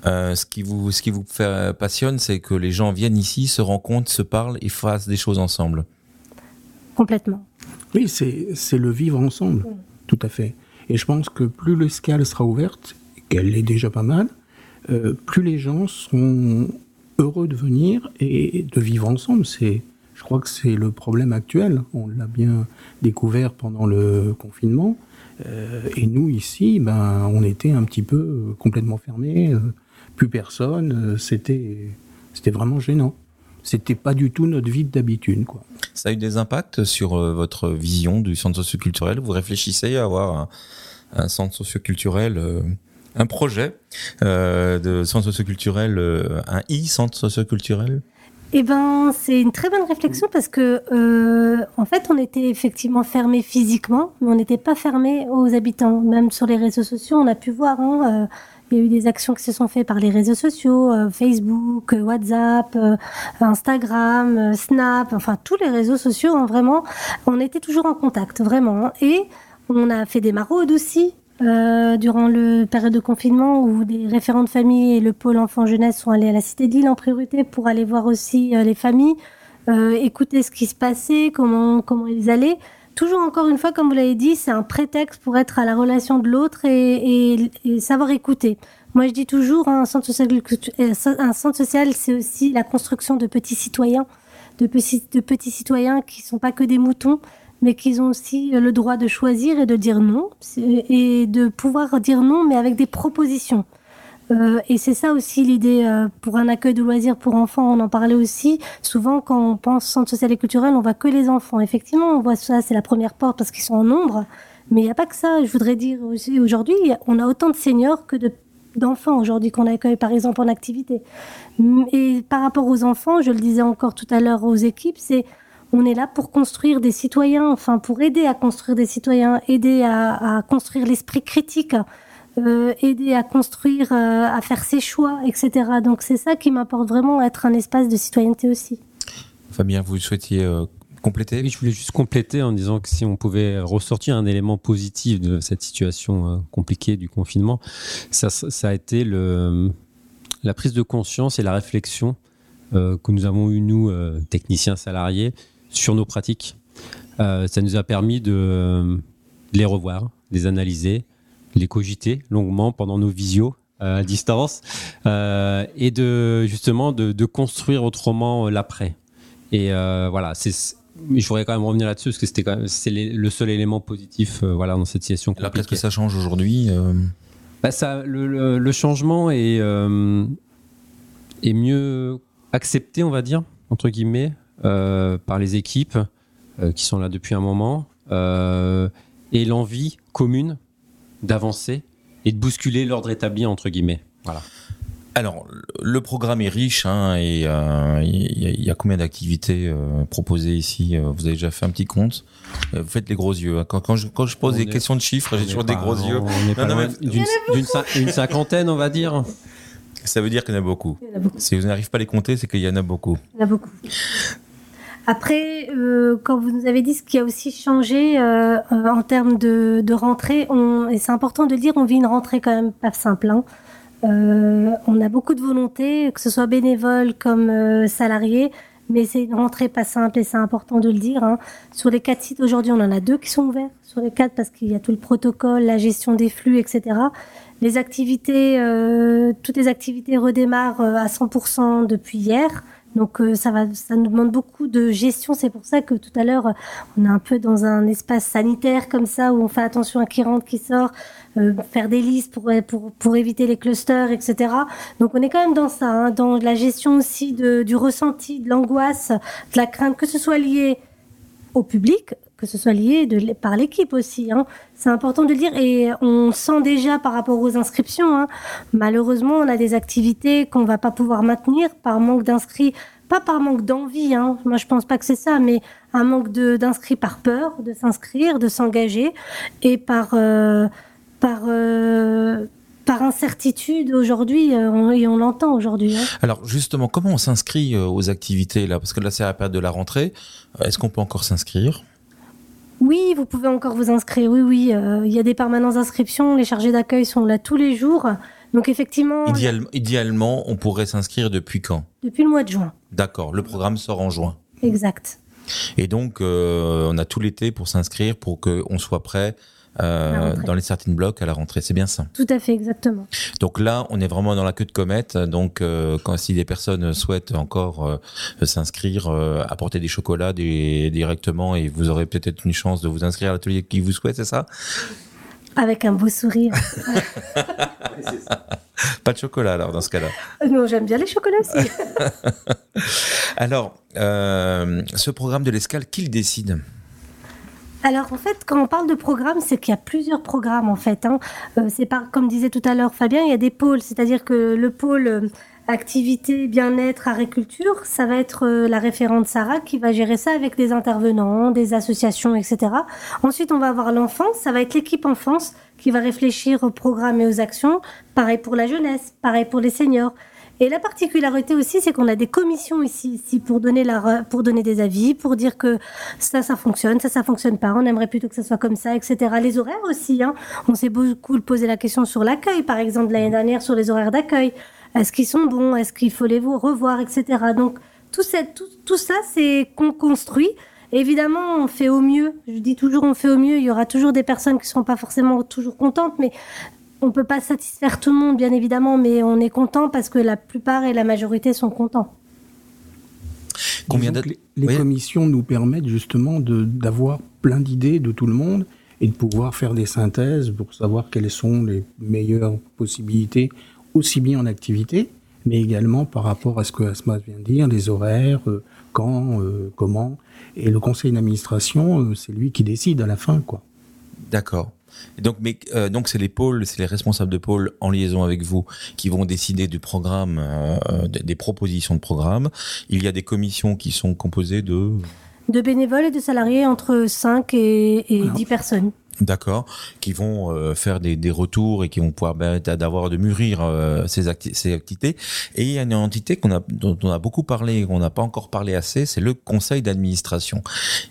ce qui vous ce qui vous passionne, c'est que les gens viennent ici, se rencontrent, se parlent et fassent des choses ensemble. Complètement. Oui, c'est le vivre ensemble, tout à fait. Et je pense que plus l'escale sera ouverte, qu'elle l'est déjà pas mal, euh, plus les gens seront heureux de venir et de vivre ensemble. C'est, je crois que c'est le problème actuel. On l'a bien découvert pendant le confinement. Euh, et nous ici, ben, on était un petit peu complètement fermés, euh, plus personne. C'était, c'était vraiment gênant. C'était pas du tout notre vie d'habitude, quoi. Ça a eu des impacts sur votre vision du centre socioculturel? Vous réfléchissez à avoir un, centre socioculturel un projet euh, de centre socioculturel, euh, un e-centre socioculturel? Eh ben, c'est une très bonne réflexion parce que, euh, en fait, on était effectivement fermé physiquement, mais on n'était pas fermé aux habitants. Même sur les réseaux sociaux, on a pu voir. Hein, il y a eu des actions qui se sont faites par les réseaux sociaux, Facebook, WhatsApp, Instagram, Snap, enfin tous les réseaux sociaux. Hein, vraiment, on était toujours en contact, vraiment. Et on a fait des maraudes aussi euh, durant le période de confinement où des référents de famille et le pôle enfant-jeunesse sont allés à la Cité d'Île en priorité pour aller voir aussi euh, les familles, euh, écouter ce qui se passait, comment, comment ils allaient. Toujours encore une fois, comme vous l'avez dit, c'est un prétexte pour être à la relation de l'autre et, et, savoir écouter. Moi, je dis toujours, hein, un centre social, un centre social, c'est aussi la construction de petits citoyens, de petits, de petits citoyens qui sont pas que des moutons, mais qu'ils ont aussi le droit de choisir et de dire non, et de pouvoir dire non, mais avec des propositions. Euh, et c'est ça aussi l'idée euh, pour un accueil de loisirs pour enfants. On en parlait aussi. Souvent, quand on pense centre social et culturel, on voit que les enfants. Effectivement, on voit ça, c'est la première porte parce qu'ils sont en nombre. Mais il n'y a pas que ça. Je voudrais dire aussi, aujourd'hui, on a autant de seniors que de d'enfants aujourd'hui qu'on accueille par exemple en activité. Et par rapport aux enfants, je le disais encore tout à l'heure aux équipes, c'est on est là pour construire des citoyens, enfin pour aider à construire des citoyens, aider à, construire l'esprit critique, euh, aider à construire, euh, à faire ses choix, etc. Donc c'est ça qui m'apporte vraiment être un espace de citoyenneté aussi. Fabien, vous souhaitiez euh, compléter? Oui, je voulais juste compléter en disant que si on pouvait ressortir un élément positif de cette situation compliquée du confinement, ça, ça a été le, la prise de conscience et la réflexion que nous avons eu, nous, techniciens salariés, sur nos pratiques. Euh, ça nous a permis de, les revoir, les analyser, les cogiter longuement pendant nos visios euh, à distance euh, et de justement de, construire autrement l'après. Et voilà, c'est je voudrais quand même revenir là-dessus parce que c'était quand c'est le seul élément positif voilà dans cette situation. Alors qu'est-ce que ça change aujourd'hui bah, ça, le, le, changement est est mieux accepté, on va dire entre guillemets. Euh, par les équipes euh, qui sont là depuis un moment euh, et l'envie commune d'avancer et de bousculer l'ordre établi entre guillemets. Voilà. Alors, le programme est riche hein, et il y, a combien d'activités proposées ici Vous avez déjà fait un petit compte? Vous faites les gros yeux. Hein. Quand, je, pose des questions de chiffres, j'ai toujours des gros yeux. d'une cinquantaine, on va dire. Ça veut dire qu'il y en a beaucoup. Si vous n'arrivez pas à les compter, c'est qu'il y en a beaucoup. Il y en a beaucoup. Après, euh, quand vous nous avez dit ce qui a aussi changé euh, euh, en termes de, de rentrée, on, et c'est important de le dire, on vit une rentrée quand même pas simple. Hein. on a beaucoup de volonté, que ce soit bénévole comme salarié, mais c'est une rentrée pas simple et c'est important de le dire. Hein. Sur les quatre sites aujourd'hui, on en a deux qui sont ouverts. Sur les quatre, parce qu'il y a tout le protocole, la gestion des flux, etc. Les activités, toutes les activités redémarrent à 100% depuis hier. Donc euh, ça va, ça nous demande beaucoup de gestion. C'est pour ça que tout à l'heure, on est un peu dans un espace sanitaire comme ça où on fait attention à qui rentre, qui sort, euh, faire des listes pour, éviter les clusters, etc. Donc on est quand même dans ça, hein, dans la gestion aussi du ressenti, de l'angoisse, de la crainte, que ce soit lié au public, que ce soit lié par l'équipe aussi. Hein. C'est important de le dire et on sent déjà par rapport aux inscriptions. Hein. Malheureusement, on a des activités qu'on va pas pouvoir maintenir par manque d'inscrits, pas par manque d'envie. Hein. Moi, je pense pas que c'est ça, mais un manque d'inscrits par peur de s'inscrire, de s'engager et par euh, euh, par incertitude aujourd'hui, euh, et on l'entend aujourd'hui. Alors justement, comment on s'inscrit aux activités là? Parce que là, c'est la période de la rentrée. Est-ce qu'on peut encore s'inscrire? Oui, vous pouvez encore vous inscrire. Oui, oui, il y a des permanences d'inscription. Les chargés d'accueil sont là tous les jours. Donc effectivement. idéalement, on pourrait s'inscrire depuis quand? Depuis le mois de juin. D'accord. Le programme sort en juin. Exact. Et donc, on a tout l'été pour s'inscrire, pour qu'on soit prêt euh, dans les starting blocks à la rentrée. C'est bien ça. Tout à fait, exactement. Donc là, on est vraiment dans la queue de comète. Donc, euh, quand si des personnes souhaitent encore euh, s'inscrire, apporter des chocolats directement, et vous aurez peut-être une chance de vous inscrire à l'atelier qui vous souhaite, c'est ça? Avec un beau sourire. Pas de chocolat alors dans ce cas-là. Non, j'aime bien les chocolats aussi. alors, ce programme de l'escale, qui le décide? Alors en fait, quand on parle de programme, c'est qu'il y a plusieurs programmes en fait. Hein. Euh, c'est pas comme disait tout à l'heure Fabien, il y a des pôles, c'est-à-dire que le pôle euh, activité, bien-être, agriculture, ça va être euh, la référente Sarah qui va gérer ça avec des intervenants, des associations, etc. Ensuite, on va avoir l'enfance, ça va être l'équipe enfance qui va réfléchir au programme et aux actions. Pareil pour la jeunesse, pareil pour les seniors. Et la particularité aussi, c'est qu'on a des commissions ici, pour donner des avis, pour dire que ça, ça fonctionne, ça, ça fonctionne pas. On aimerait plutôt que ça soit comme ça, etc. Les horaires aussi. Hein. On s'est beaucoup posé la question sur l'accueil, par exemple l'année dernière sur les horaires d'accueil. Est-ce qu'ils sont bons? Est-ce qu'il faut les revoir, etc. Donc tout, tout, tout ça, c'est qu'on construit. Évidemment, on fait au mieux. Je dis toujours, on fait au mieux. Il y aura toujours des personnes qui ne seront pas forcément toujours contentes, mais on peut pas satisfaire tout le monde, bien évidemment, mais on est content parce que la plupart et la majorité sont contents. Combien les, les commissions nous permettent justement d'avoir plein d'idées de tout le monde et de pouvoir faire des synthèses pour savoir quelles sont les meilleures possibilités, aussi bien en activité, mais également par rapport à ce que Asma vient de dire, les horaires, euh, quand, euh, comment. Et le conseil d'administration, euh, c'est lui qui décide à la fin, quoi. D'accord donc, mais euh, donc c'est les pôles, c'est les responsables de pôle en liaison avec vous qui vont décider du programme, euh, euh, des propositions de programme. Il y a des commissions qui sont composées de de bénévoles et de salariés entre 5 et, et 10 personnes. D'accord, qui vont euh, faire des, des, retours et qui vont pouvoir permettre d'avoir de mûrir euh, ces, ces, activités. Et il y a une entité qu'on a, dont on a beaucoup parlé, qu'on n'a pas encore parlé assez, c'est le conseil d'administration.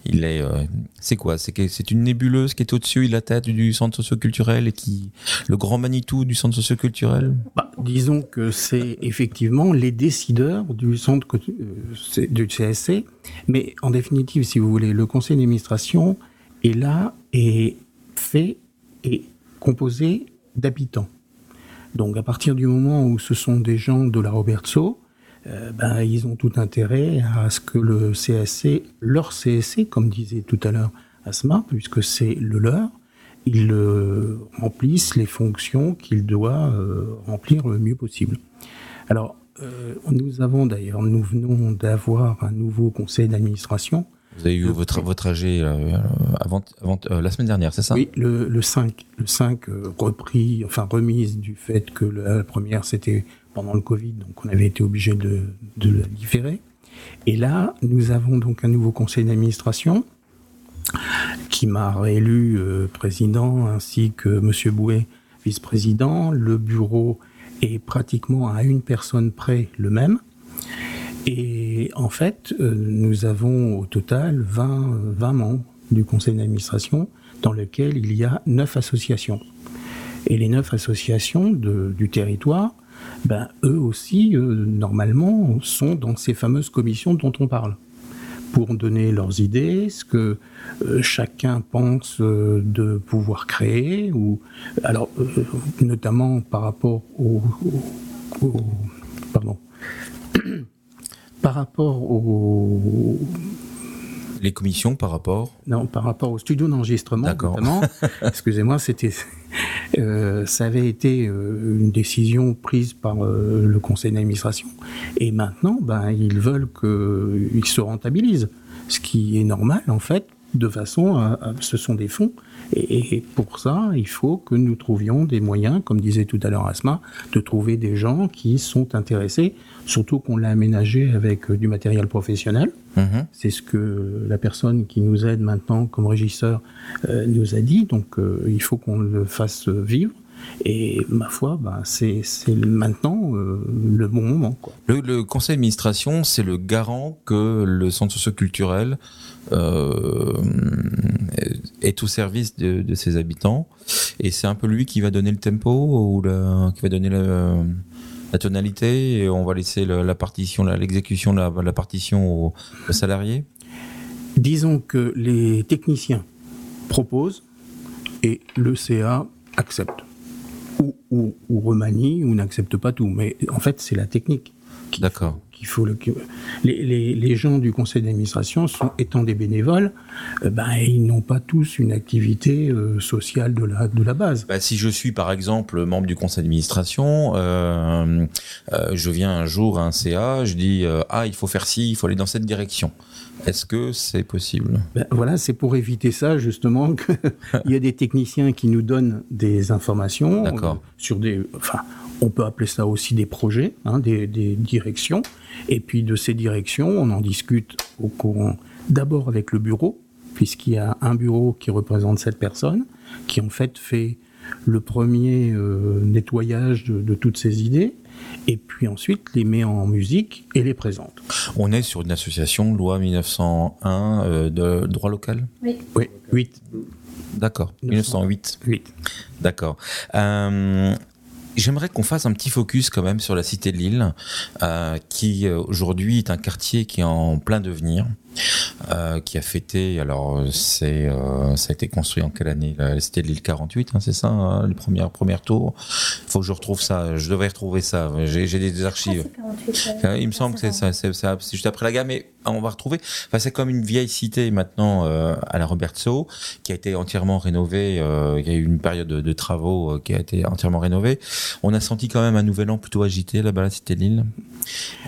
Il est, euh, c'est quoi? C'est c'est une nébuleuse qui est au-dessus de la tête du centre socioculturel et qui, le grand Manitou du centre socioculturel? Bah, disons que c'est effectivement les décideurs du centre du CSC, mais en définitive, si vous voulez, le conseil d'administration est là et fait et composé d'habitants. Donc à partir du moment où ce sont des gens de la Robertso, euh, ben, ils ont tout intérêt à ce que le CSC, leur CSC, comme disait tout à l'heure Asma, puisque c'est le leur, ils euh, remplissent les fonctions qu'ils doivent euh, remplir le mieux possible. Alors, nous avons d'ailleurs, nous venons d'avoir un nouveau conseil d'administration vous avez eu votre, votre AG euh, avant, avant euh, la semaine dernière, c'est ça? Oui, le, le 5. Le 5 euh, repris, enfin remise du fait que la première c'était pendant le Covid, donc on avait été obligé de, de la différer. Et là, nous avons donc un nouveau conseil d'administration qui m'a réélu président ainsi que Monsieur Bouet vice-président. Le bureau est pratiquement à une personne près le même. Et en fait, euh, nous avons au total 20, 20 membres du conseil d'administration dans lequel il y a 9 associations. Et les 9 associations du territoire, ben, eux aussi, euh, normalement, sont dans ces fameuses commissions dont on parle pour donner leurs idées, ce que euh, chacun pense de pouvoir créer, ou alors notamment par rapport au pardon, par rapport au les commissions par rapport Non, par rapport au studio d'enregistrement, notamment. Excusez-moi, c'était, euh, ça avait été euh, une décision prise par euh, le conseil d'administration, et maintenant, ben, ils veulent qu'ils se rentabilisent, ce qui est normal en fait, de façon, à, ce sont des fonds, et, pour ça, il faut que nous trouvions des moyens, comme disait tout à l'heure Asma, de trouver des gens qui sont intéressés surtout qu'on l'a aménagé avec euh, du matériel professionnel. Mhm. C'est ce que la personne qui nous aide maintenant comme régisseur euh, nous a dit. Donc euh, il faut qu'on le fasse vivre. Et ma foi, ben, c'est maintenant euh, le bon moment. Quoi. Le, conseil d'administration, c'est le garant que le centre socioculturel est au service de, ses habitants. Et c'est un peu lui qui va donner le tempo ou qui va donner la, tonalité. Et on va laisser la partition, l'exécution de la, partition aux salariés. Disons que les techniciens proposent et le CA accepte. Ou, ou, ou remanie ou n'accepte pas tout. Mais en fait, c'est la technique. D'accord. Qu'il faut le, les, les, les, gens du conseil d'administration sont étant des bénévoles, euh, ben, ils n'ont pas tous une activité euh, sociale de la, de la base. Bah, si je suis par exemple membre du conseil d'administration, euh, je viens un jour à un CA, je dis ah il faut faire ci, il faut aller dans cette direction. Est-ce que c'est possible? Ben, Voilà, c'est pour éviter ça justement qu'il y a des techniciens qui nous donnent des informations sur des, enfin, on peut appeler ça aussi des projets, hein, des, directions, et puis de ces directions, on en discute au courant d'abord avec le bureau, puisqu'il y a un bureau qui représente cette personne, qui en fait fait le premier euh, nettoyage de, toutes ces idées, et puis ensuite les met en musique et les présente. On est sur une association, loi 1901 euh, de droit local? Oui. Oui, 8. D'accord, 1908. 8. D'accord. Euh, J'aimerais qu'on fasse un petit focus quand même sur la cité de Lille, euh, qui euh, aujourd'hui est un quartier qui est en plein devenir. Euh, qui a fêté. Alors, c'est, euh, ça a été construit en quelle année C'était l'île 48, hein, c'est ça, hein, les premières premières tours. Il faut que je retrouve ça. Je devrais retrouver ça. J'ai, j'ai des archives. Ah, Il me semble que c'est ça. C'est, c'est juste après la gamme, mais on va retrouver. Enfin, c'est comme une vieille cité maintenant euh, à la Robertso qui a été entièrement rénovée. Euh, il y a eu une période de, de travaux euh, qui a été entièrement rénovée. On a senti quand même un nouvel an plutôt agité là-bas, la cité de Lille.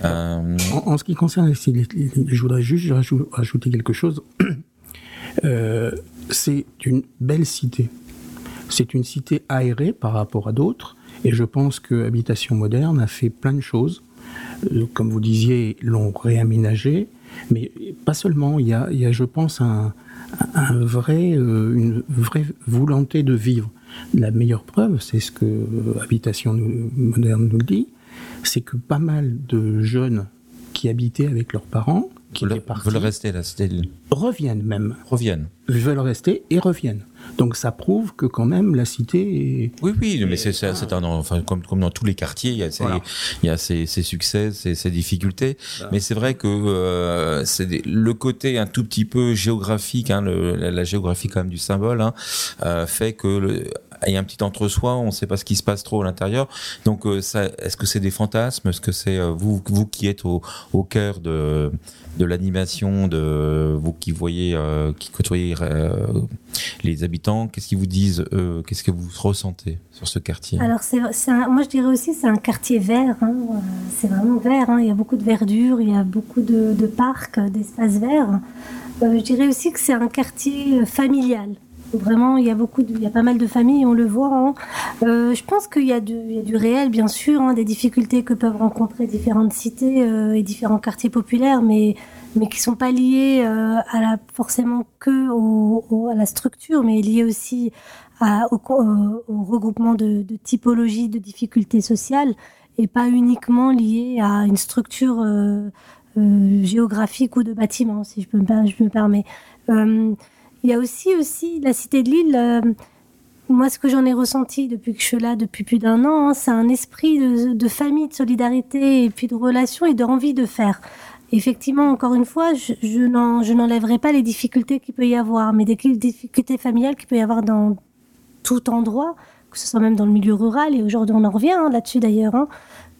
En, en, ce qui concerne, je voudrais juste ajouter quelque chose. Euh, c'est une belle cité. C'est une cité aérée par rapport à d'autres. Et je pense que Habitation Moderne a fait plein de choses. Euh, comme vous disiez, l'ont réaménagé. Mais pas seulement. Il y a, il y a je pense, un, vrai, euh, une vraie volonté de vivre. La meilleure preuve, c'est ce que Habitation Moderne nous dit, c'est que pas mal de jeunes qui habitaient avec leurs parents qui veulent, veulent rester là, reviennent même. Reviennent. Veulent rester et reviennent. Donc ça prouve que quand même la cité est... Oui, oui, mais c'est un, enfin, comme, comme dans tous les quartiers, il y a ses, il y a ses, ses succès, ses, ses difficultés. Mais c'est vrai que euh, c'est le côté un tout petit peu géographique, hein, le, la, géographie quand même du symbole, hein, euh, fait que le, il y a un petit entre-soi, on ne sait pas ce qui se passe trop à l'intérieur. Donc, euh, est-ce que c'est des fantasmes? Est-ce que c'est euh, vous, vous qui êtes au, cœur de, l'animation, de vous qui voyez, euh, qui côtoyez les habitants Qu'est-ce qu'ils vous disent eux? Qu'est-ce que vous ressentez sur ce quartier? Alors, moi je dirais aussi c'est un quartier vert. Hein. C'est vraiment vert. Hein. Il y a beaucoup de verdure, il y a beaucoup de parcs, d'espaces verts. je dirais aussi que c'est un quartier familial. Vraiment, il y a beaucoup, il y a pas mal de familles, on le voit. Hein. Euh, je pense qu'il y, a du, réel, bien sûr, hein, des difficultés que peuvent rencontrer différentes cités euh, et différents quartiers populaires, mais mais qui sont pas liés euh, à la forcément que au, à la structure, mais liés aussi à, au, au, regroupement de, de typologies de difficultés sociales et pas uniquement liés à une structure euh, euh, géographique ou de bâtiment, si je, peux, je me permets. Il y a aussi, aussi la cité de Lille. Euh, moi, ce que j'en ai ressenti depuis que je suis là, depuis plus d'un an, hein, c'est un esprit de, famille, de solidarité, et puis de relation et d'envie de faire. Effectivement, encore une fois, je, n'enlèverai pas les difficultés qu'il peut y avoir, mais des difficultés familiales qu'il peut y avoir dans tout endroit, que ce soit même dans le milieu rural, et aujourd'hui on en revient hein, là-dessus d'ailleurs, hein,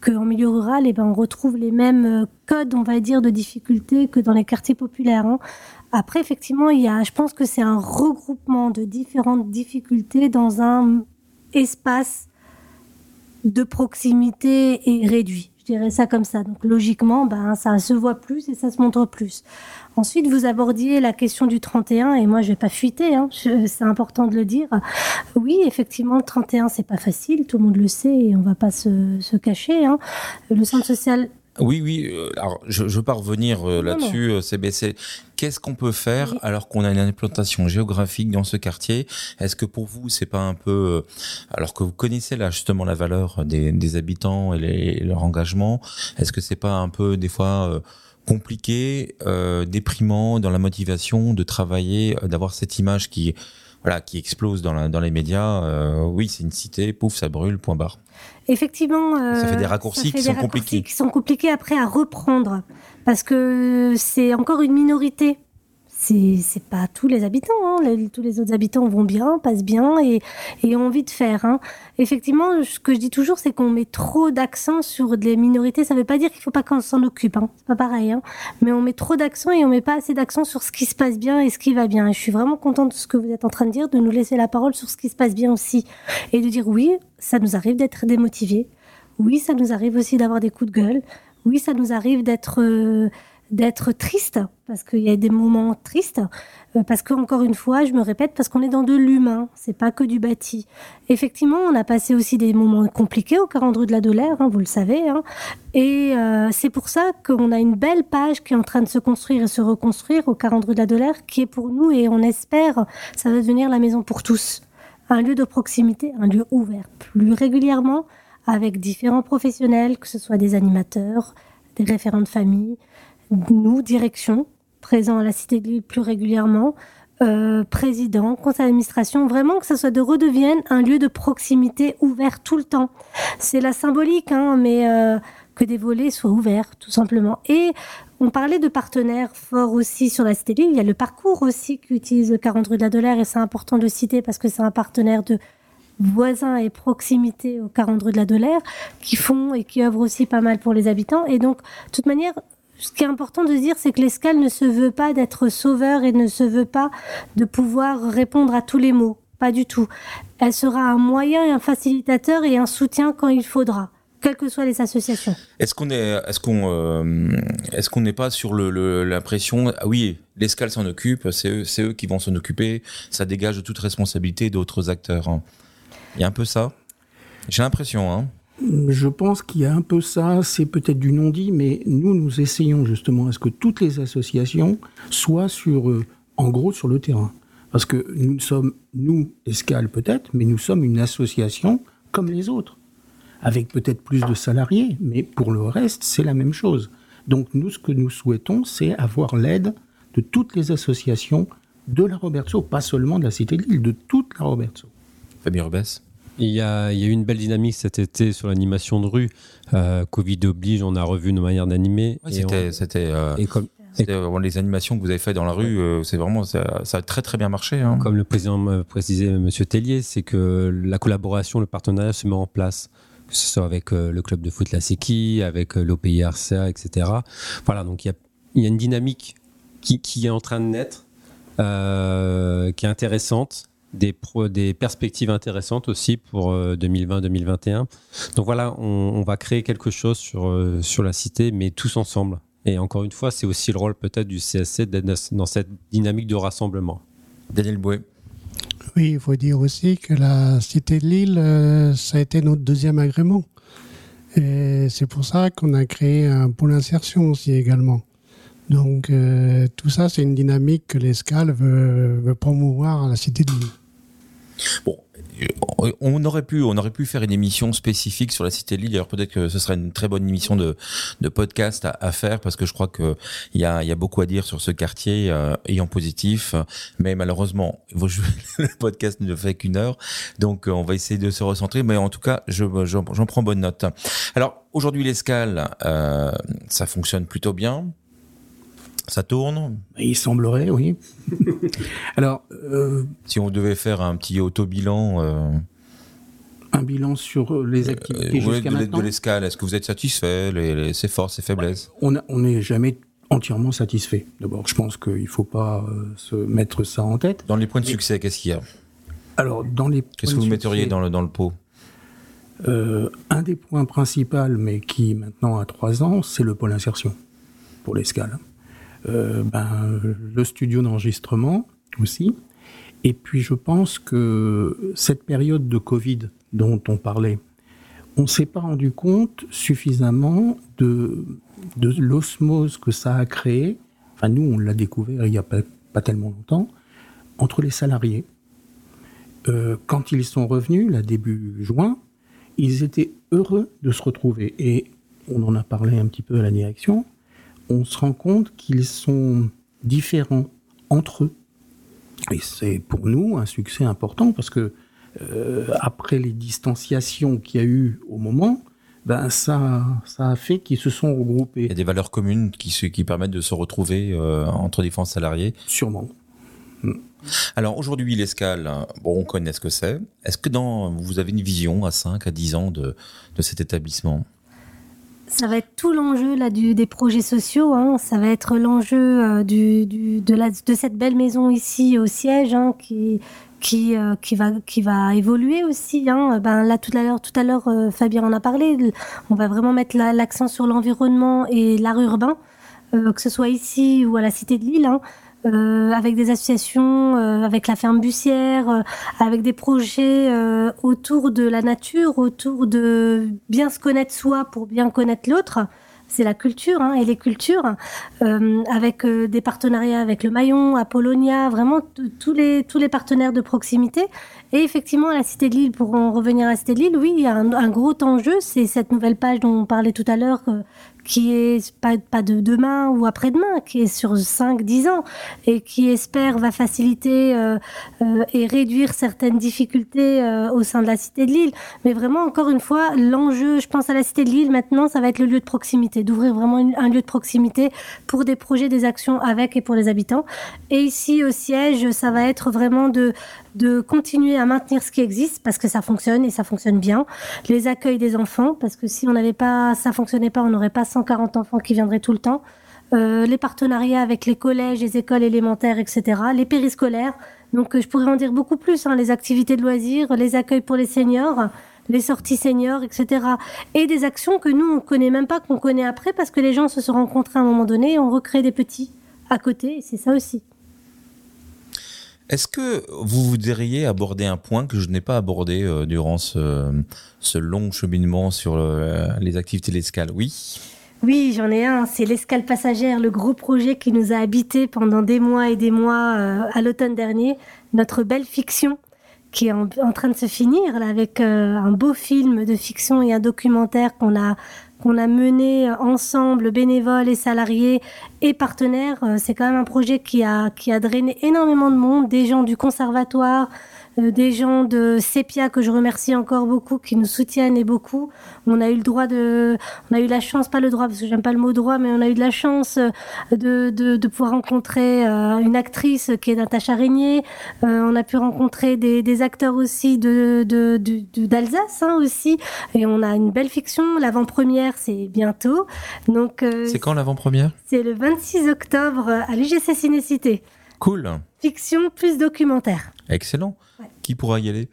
qu'en milieu rural, eh ben, on retrouve les mêmes euh, codes, on va dire, de difficultés que dans les quartiers populaires. Après, effectivement, il y a, je pense que c'est un regroupement de différentes difficultés dans un espace de proximité et réduit. Je dirais ça comme ça. Donc logiquement, ben, ça se voit plus et ça se montre plus. Ensuite, vous abordiez la question du 31 et moi, je vais pas fuiter. Hein, c'est important de le dire. Oui, effectivement, le 31, c'est pas facile. Tout le monde le sait et on va pas se, cacher. Hein. Le centre social Oui, oui. euh, alors, je ne veux pas revenir euh, là-dessus, euh, CBC. Qu'est-ce qu'on peut faire alors qu'on a une implantation géographique dans ce quartier? Est-ce que pour vous, c'est pas un peu, euh, alors que vous connaissez là justement la valeur des, des habitants et, les- et leur engagement, est-ce que c'est pas un peu des fois euh, compliqué, euh, déprimant dans la motivation de travailler, euh, d'avoir cette image qui voilà, qui explose dans, la- dans les médias. euh, oui, c'est une cité, pouf, ça brûle, point barre. Effectivement, Ça fait des euh, raccourcis ça fait qui des sont raccourcis compliqués. qui sont compliqués après à reprendre parce que c'est encore une minorité. C'est pas tous les habitants, hein. Tous les autres habitants vont bien, passent bien et, ont envie de faire. hein. Effectivement, ce que je dis toujours, c'est qu'on met trop d'accent sur des minorités. Ça veut pas dire qu'il faut pas qu'on s'en occupe, hein. c'est pas pareil. Mais on met trop d'accent et on met pas assez d'accent sur ce qui se passe bien et ce qui va bien. Et je suis vraiment contente de ce que vous êtes en train de dire, de nous laisser la parole sur ce qui se passe bien aussi et de dire oui, ça nous arrive d'être démotivés. Oui, ça nous arrive aussi d'avoir des coups de gueule. Oui, ça nous arrive d'être euh, d'être triste parce qu'il y a des moments tristes. Euh, parce que encore une fois, je me répète, parce qu'on est dans de l'humain, c'est pas que du bâti. Effectivement, on a passé aussi des moments compliqués au 40 rue de la Dolère, hein, vous le savez. hein. Et euh, c'est pour ça qu'on a une belle page qui est en train de se construire et se reconstruire au 40 rue de la Dolère, qui est pour nous et on espère ça va devenir la maison pour tous, un lieu de proximité, un lieu ouvert plus régulièrement avec différents professionnels, que ce soit des animateurs, des référents de famille, nous, direction, présents à la Cité de Lille plus régulièrement, euh, président, conseil d'administration, vraiment que ça soit de redevienne un lieu de proximité ouvert tout le temps. C'est la symbolique, hein, mais euh, que des volets soient ouverts, tout simplement. Et on parlait de partenaires forts aussi sur la Cité de Lille. Il y a le parcours aussi qu'utilise le 40 rue de la Dolère et c'est important de le citer parce que c'est un partenaire de voisins et proximité au 40 rue de la Dolère qui font et qui œuvrent aussi pas mal pour les habitants. Et donc, de toute manière, ce qui est important de dire, c'est que l'escale ne se veut pas d'être sauveur et ne se veut pas de pouvoir répondre à tous les mots. Pas du tout. Elle sera un moyen et un facilitateur et un soutien quand il faudra, quelles que soient les associations. Est-ce qu'on est, est-ce euh, est-ce n'est pas sur l'impression, ah oui, l'escale s'en occupe, c'est eux, eux qui vont s'en occuper, ça dégage toute responsabilité d'autres acteurs. hein. Il y a un peu ça? J'ai l'impression, hein. Je pense qu'il y a un peu ça, c'est peut-être du non-dit, mais nous, nous essayons justement à ce que toutes les associations soient sur, euh, en gros, sur le terrain. Parce que nous sommes, nous, Escale peut-être, mais nous sommes une association comme les autres, avec peut-être plus de salariés, mais pour le reste, c'est la même chose. Donc nous, ce que nous souhaitons, c'est avoir l'aide de toutes les associations de la Robertso, pas seulement de la Cité de Lille, de toute la Robertso. Fabien Rubès. Il y, a, il y a eu une belle dynamique cet été sur l'animation de rue. Euh, Covid oblige, on a revu nos manières d'animer. Ouais, c'était, c'était, euh, comme, les animations que vous avez faites dans la rue, euh, c'est vraiment, ça, ça a très très bien marché. Hein. comme le président précisait, M. Tellier, c'est que la collaboration, le partenariat se met en place, que ce soit avec le club de foot La Séqui, avec l'OPI-RCA, etc. Voilà, donc il y a, il y a une dynamique qui, qui est en train de naître, euh, qui est intéressante, des, pro- des perspectives intéressantes aussi pour euh, 2020-2021. Donc voilà, on, on va créer quelque chose sur, euh, sur la cité, mais tous ensemble. Et encore une fois, c'est aussi le rôle peut-être du CSC d'être dans- cette dynamique de rassemblement. Daniel Bouet. Oui, il faut dire aussi que la Cité de Lille, euh, ça a été notre deuxième agrément. Et c'est pour ça qu'on a créé un pôle insertion aussi également. Donc euh, tout ça, c'est une dynamique que l'Escale veut, veut promouvoir à la Cité de Lille. Bon, euh, on aurait pu, on aurait pu faire une émission spécifique sur la cité de Lille. Alors peut-être que ce serait une très bonne émission de, de podcast à, faire parce que je crois que il y a, y a beaucoup à dire sur ce quartier euh, et positif. Mais malheureusement, le podcast ne fait qu'une heure, donc euh, on va essayer de se recentrer. Mais en tout cas, je, j'en, j'en prends bonne note. Alors aujourd'hui, l'escale, euh, ça fonctionne plutôt bien. Ça tourne. Il semblerait, oui. Alors, euh, Si on devait faire un petit auto-bilan. Euh, un bilan sur les activités Euh, jusqu'à de, maintenant. de l'escale, est-ce que vous êtes satisfait les, les- ses forces, ses faiblesses On a- on n'est jamais entièrement satisfait. D'abord, je pense qu'il ne faut pas euh, se mettre ça en tête. Dans les points de succès, qu'est-ce qu'il y a Alors, dans les Qu'est-ce que vous de metteriez succès, dans le, dans le pot euh, Un des points principaux, mais qui maintenant a trois ans, c'est le pôle insertion pour l'escale. Euh, ben, le studio d'enregistrement aussi. Et puis, je pense que cette période de Covid dont on parlait, on ne s'est pas rendu compte suffisamment de, de l'osmose que ça a créé, enfin nous on l'a découvert il n'y a pas, pas, tellement longtemps, entre les salariés. Euh, quand ils sont revenus, là début juin, ils étaient heureux de se retrouver. Et on en a parlé un petit peu à la direction, on se rend compte qu'ils sont différents entre eux. Et c'est pour nous un succès important parce que euh, après les distanciations qu'il y a eu au moment, ben ça, ça a fait qu'ils se sont regroupés. Il y a des valeurs communes qui, qui permettent de se retrouver euh, entre différents salariés. Sûrement. Hmm. Alors aujourd'hui, l'escale, bon, on connaît ce que c'est. Est-ce que dans, vous avez une vision à 5, à 10 ans de, de cet établissement? Ça va être tout l'enjeu là du, des projets sociaux. Hein. Ça va être l'enjeu euh, de, cette belle maison ici au siège hein, qui qui euh, qui va qui va évoluer aussi. Hein. Ben là tout à l'heure tout à l'heure euh, Fabien en a parlé. On va vraiment mettre l'accent sur l'environnement et l'art urbain, que ce soit ici ou à la Cité de Lille. Hein. Euh, avec des associations, euh, avec la ferme Bussière, euh, avec des projets autour de la nature, autour de bien se connaître soi pour bien connaître l'autre. C'est la culture hein, et les cultures, avec des partenariats avec le Maillon, Apollonia, vraiment tous les partenaires de proximité. Et effectivement, à la Cité de Lille, pour en revenir à la Cité de Lille, oui, il y a un gros enjeu, c'est cette nouvelle page dont on parlait tout à l'heure, qui est pas, pas de demain ou après-demain, qui est sur 5-10 ans et qui espère va faciliter euh, euh, et réduire certaines difficultés euh, au sein de la cité de Lille. Mais vraiment, encore une fois, l'enjeu, je pense à la cité de Lille maintenant, ça va être le lieu de proximité, d'ouvrir vraiment un lieu de proximité pour des projets, des actions avec et pour les habitants. Et ici au siège, ça va être vraiment de de continuer à maintenir ce qui existe parce que ça fonctionne et ça fonctionne bien. Les accueils des enfants parce que si on n'avait pas, ça fonctionnait pas, on n'aurait pas 140 enfants qui viendraient tout le temps. Euh, les partenariats avec les collèges, les écoles élémentaires, etc. Les périscolaires. Donc je pourrais en dire beaucoup plus. Hein, les activités de loisirs, les accueils pour les seniors, les sorties seniors, etc. Et des actions que nous on connaît même pas, qu'on connaît après parce que les gens se sont rencontrés à un moment donné et on recrée des petits à côté. Et c'est ça aussi. Est-ce que vous voudriez aborder un point que je n'ai pas abordé euh, durant ce, long cheminement sur euh, les activités de Oui oui, j'en ai un. C'est l'escale passagère, le gros projet qui nous a habité pendant des mois et des mois euh, à l'automne dernier. Notre belle fiction qui est en, train de se finir avec un beau film de fiction et un documentaire qu'on a qu'on a mené ensemble, bénévoles et salariés et partenaires. Euh, c'est quand même un projet qui a, qui a drainé énormément de monde, des gens du conservatoire, euh, des gens de Sepia que je remercie encore beaucoup, qui nous soutiennent et beaucoup. On a eu le droit de, on a eu la chance, pas le droit parce que j'aime pas le mot droit, mais on a eu de la chance euh, de, de, de pouvoir rencontrer euh, une actrice qui est Natacha Régnier. on a pu rencontrer des, des acteurs aussi de d'Alsace hein, aussi, et on a une belle fiction. L'avant-première c'est bientôt. Donc c'est quand l'avant-première? C'est le 26 octobre à l'UGC Cinécité. Cool. Fiction plus documentaire. Excellent. Qui pourra y aller?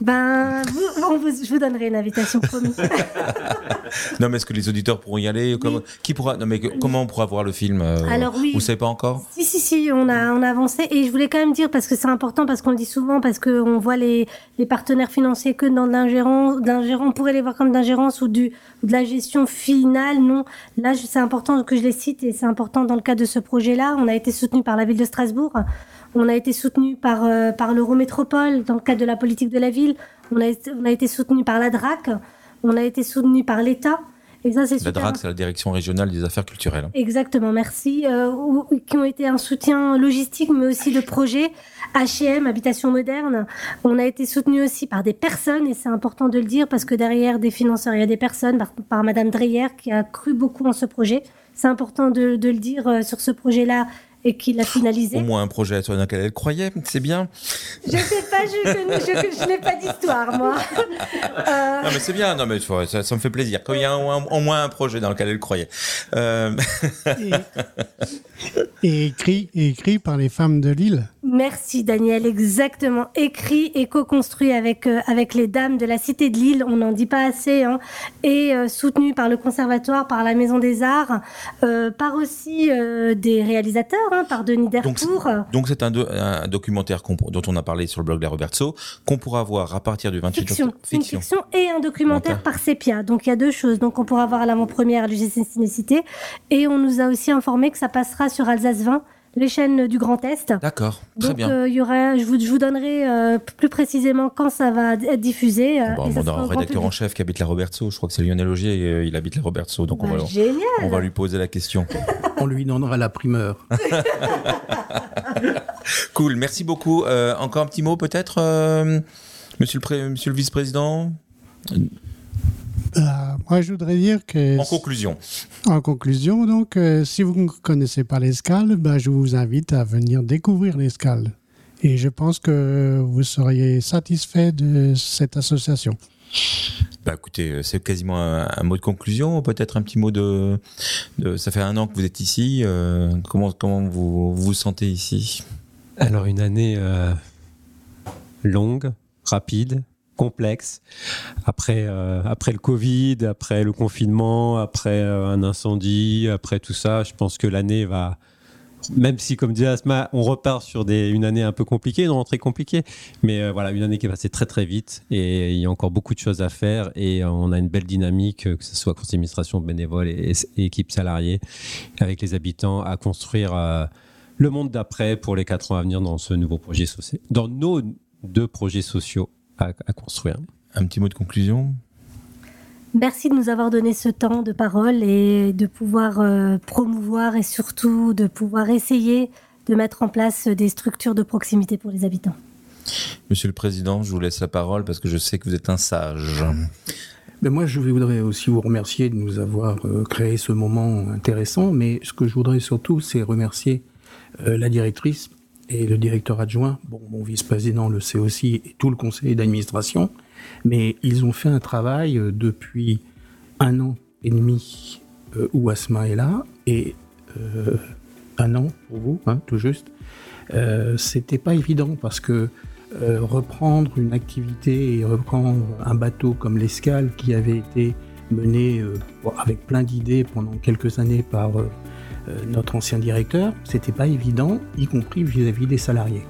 Ben, je vous donnerai une invitation, promis. non, mais est-ce que les auditeurs pourront y aller comment, Qui pourra Non, mais comment on pourra voir le film euh, Alors oui. Vous savez pas encore? Si, si, si, on a, on a avancé. Et je voulais quand même dire parce que c'est important, parce qu'on le dit souvent, parce qu'on voit les, les partenaires financiers que dans l'ingérence, d'ingérence, on pourrait les voir comme d'ingérence ou du de la gestion finale. Non, là, c'est important que je les cite et c'est important dans le cadre de ce projet-là. On a été soutenu par la ville de Strasbourg. On a été soutenu par, euh, par l'Eurométropole dans le cadre de la politique de la ville. On a, on a été soutenu par la DRAC. On a été soutenu par l'État. Et ça, c'est La DRAC, c'est la Direction régionale des affaires culturelles. Exactement, merci. Euh, qui ont été un soutien logistique, mais aussi de projet. H&M, Habitation Moderne. On a été soutenu aussi par des personnes, et c'est important de le dire, parce que derrière des financeurs, il y a des personnes, par, par Madame Dreyer, qui a cru beaucoup en ce projet. C'est important de, de, le dire euh, sur ce projet-là et qu'il l'a finalisé. Au moins un projet dans lequel elle croyait, c'est bien. Je sais pas, je, je, n'ai pas d'histoire, moi. Euh, non, mais c'est bien, non, mais ça, ça, me fait plaisir. Quand il y a au moins un projet dans lequel elle croyait. Euh... Et, écrit, écrit par les femmes de Lille. Merci Daniel, exactement. Écrit et co-construit avec, euh, avec les dames de la Cité de Lille, on n'en dit pas assez, hein, et euh, soutenu par le Conservatoire, par la Maison des Arts, euh, par aussi des réalisateurs, hein, par Denis Dertour. Donc c'est un, un, documentaire dont on a parlé sur le blog de la Roberto, qu'on pourra voir à partir du 28 octobre. Fiction. fiction et un documentaire par Sepia. Donc il y a deux choses. Donc on pourra voir à l'avant-première à l'UGC Cinécité, et on nous a aussi informé que ça passera sur Alsace 20 les chaînes du Grand Est. D'accord, très bien. Euh, y aura, je, vous, je vous donnerai euh, plus précisément quand ça va être diffusé. Euh, bon, on a un rédacteur en chef qui habite la Robertso. Je crois que c'est Lionel Augier, il habite la Robertso. Donc on, bah, va, on va lui poser la question. on lui donnera la primeur. cool, merci beaucoup. encore un petit mot peut-être, monsieur, le monsieur le vice-président? Moi, je voudrais dire que. En conclusion. En conclusion, donc, euh, si vous ne connaissez pas l'escale, bah, je vous invite à venir découvrir l'escale. Et je pense que vous seriez satisfait de cette association. Bah écoutez, euh, c'est quasiment un, mot de conclusion, peut-être un petit mot de, Ça fait un an que vous êtes ici. Euh, comment comment vous, vous sentez ici? Alors une année longue, rapide, complexe. Après, euh, après le Covid, après le confinement, après euh, un incendie, après tout ça, je pense que l'année va, même si, comme dit Asma, on repart sur des, une année un peu compliquée, une rentrée compliquée, mais euh, voilà, une année qui est passée très très vite et il y a encore beaucoup de choses à faire et on a une belle dynamique, que ce soit conseil d'administration, bénévole et, et, équipe salariée, avec les habitants, à construire le monde d'après pour les quatre ans à venir dans ce nouveau projet social, dans nos deux projets sociaux à, construire. Un petit mot de conclusion Merci de nous avoir donné ce temps de parole et de pouvoir euh, promouvoir et surtout de pouvoir essayer de mettre en place des structures de proximité pour les habitants. Monsieur le Président, je vous laisse la parole parce que je sais que vous êtes un sage. Mais moi, je voudrais aussi vous remercier de nous avoir euh, créé ce moment intéressant, mais ce que je voudrais surtout, c'est remercier euh, la directrice et le directeur adjoint, bon, mon vice-président le sait aussi, et tout le conseil d'administration, mais ils ont fait un travail euh, depuis un an et demi euh, où Asma est là, et euh, un an pour vous, hein, tout juste. Euh, C'était pas évident parce que reprendre une activité et reprendre un bateau comme l'escale qui avait été mené avec plein d'idées pendant quelques années par notre ancien directeur, c'était pas évident, y compris vis-à-vis des salariés.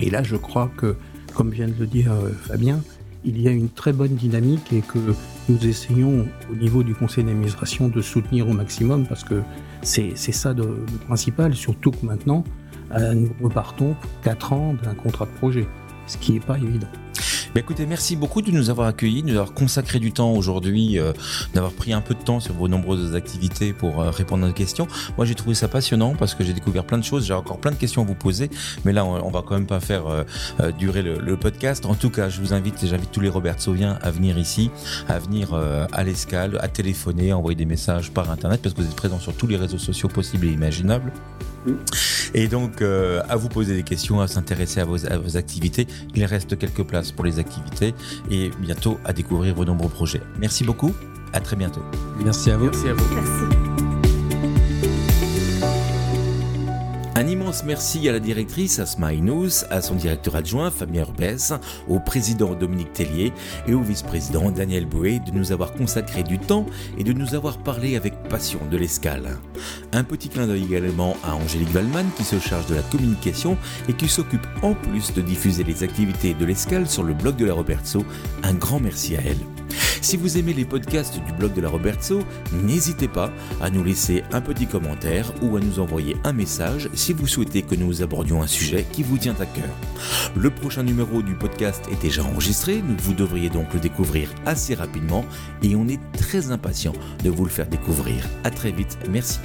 Et là, je crois que, comme vient de le dire euh, Fabien, il y a une très bonne dynamique et que nous essayons au niveau du conseil d'administration de soutenir au maximum parce que c'est ça le principal, surtout que maintenant, euh, nous repartons pour 4 ans d'un contrat de projet, ce qui n'est pas évident. Bah, écoutez, merci beaucoup de nous avoir accueillis, de nous avoir consacré du temps aujourd'hui, euh, d'avoir pris un peu de temps sur vos nombreuses activités pour euh, répondre à nos questions. Moi, j'ai trouvé ça passionnant parce que j'ai découvert plein de choses. J'ai encore plein de questions à vous poser, mais là, on, va quand même pas faire euh, durer le, podcast. En tout cas, je vous invite, et j'invite tous les Robert Sauviens à venir ici, à venir à l'escale, à téléphoner, à envoyer des messages par internet parce que vous êtes présents sur tous les réseaux sociaux possibles et imaginables. Et donc, euh, à vous poser des questions, à s'intéresser à vos, activités. Il reste quelques places pour les activités et bientôt à découvrir vos nombreux projets. Merci beaucoup. À très bientôt. Merci à vous. Merci à vous. Merci. Un immense merci à la directrice Asma Inous, à son directeur adjoint Fabien Rubès, au président Dominique Tellier et au vice-président Daniel Bouet de nous avoir consacré du temps et de nous avoir parlé avec passion de l'escale. Un petit clin d'œil également à Angélique Wallman qui se charge de la communication et qui s'occupe en plus de diffuser les activités de l'escale sur le blog de la Robertso. Un grand merci à elle. Si vous aimez les podcasts du blog de la Robertso, n'hésitez pas à nous laisser un petit commentaire ou à nous envoyer un message si vous souhaitez que nous abordions un sujet qui vous tient à cœur. Le prochain numéro du podcast est déjà enregistré, vous devriez donc le découvrir assez rapidement et on est très impatient de vous le faire découvrir. À très vite, merci.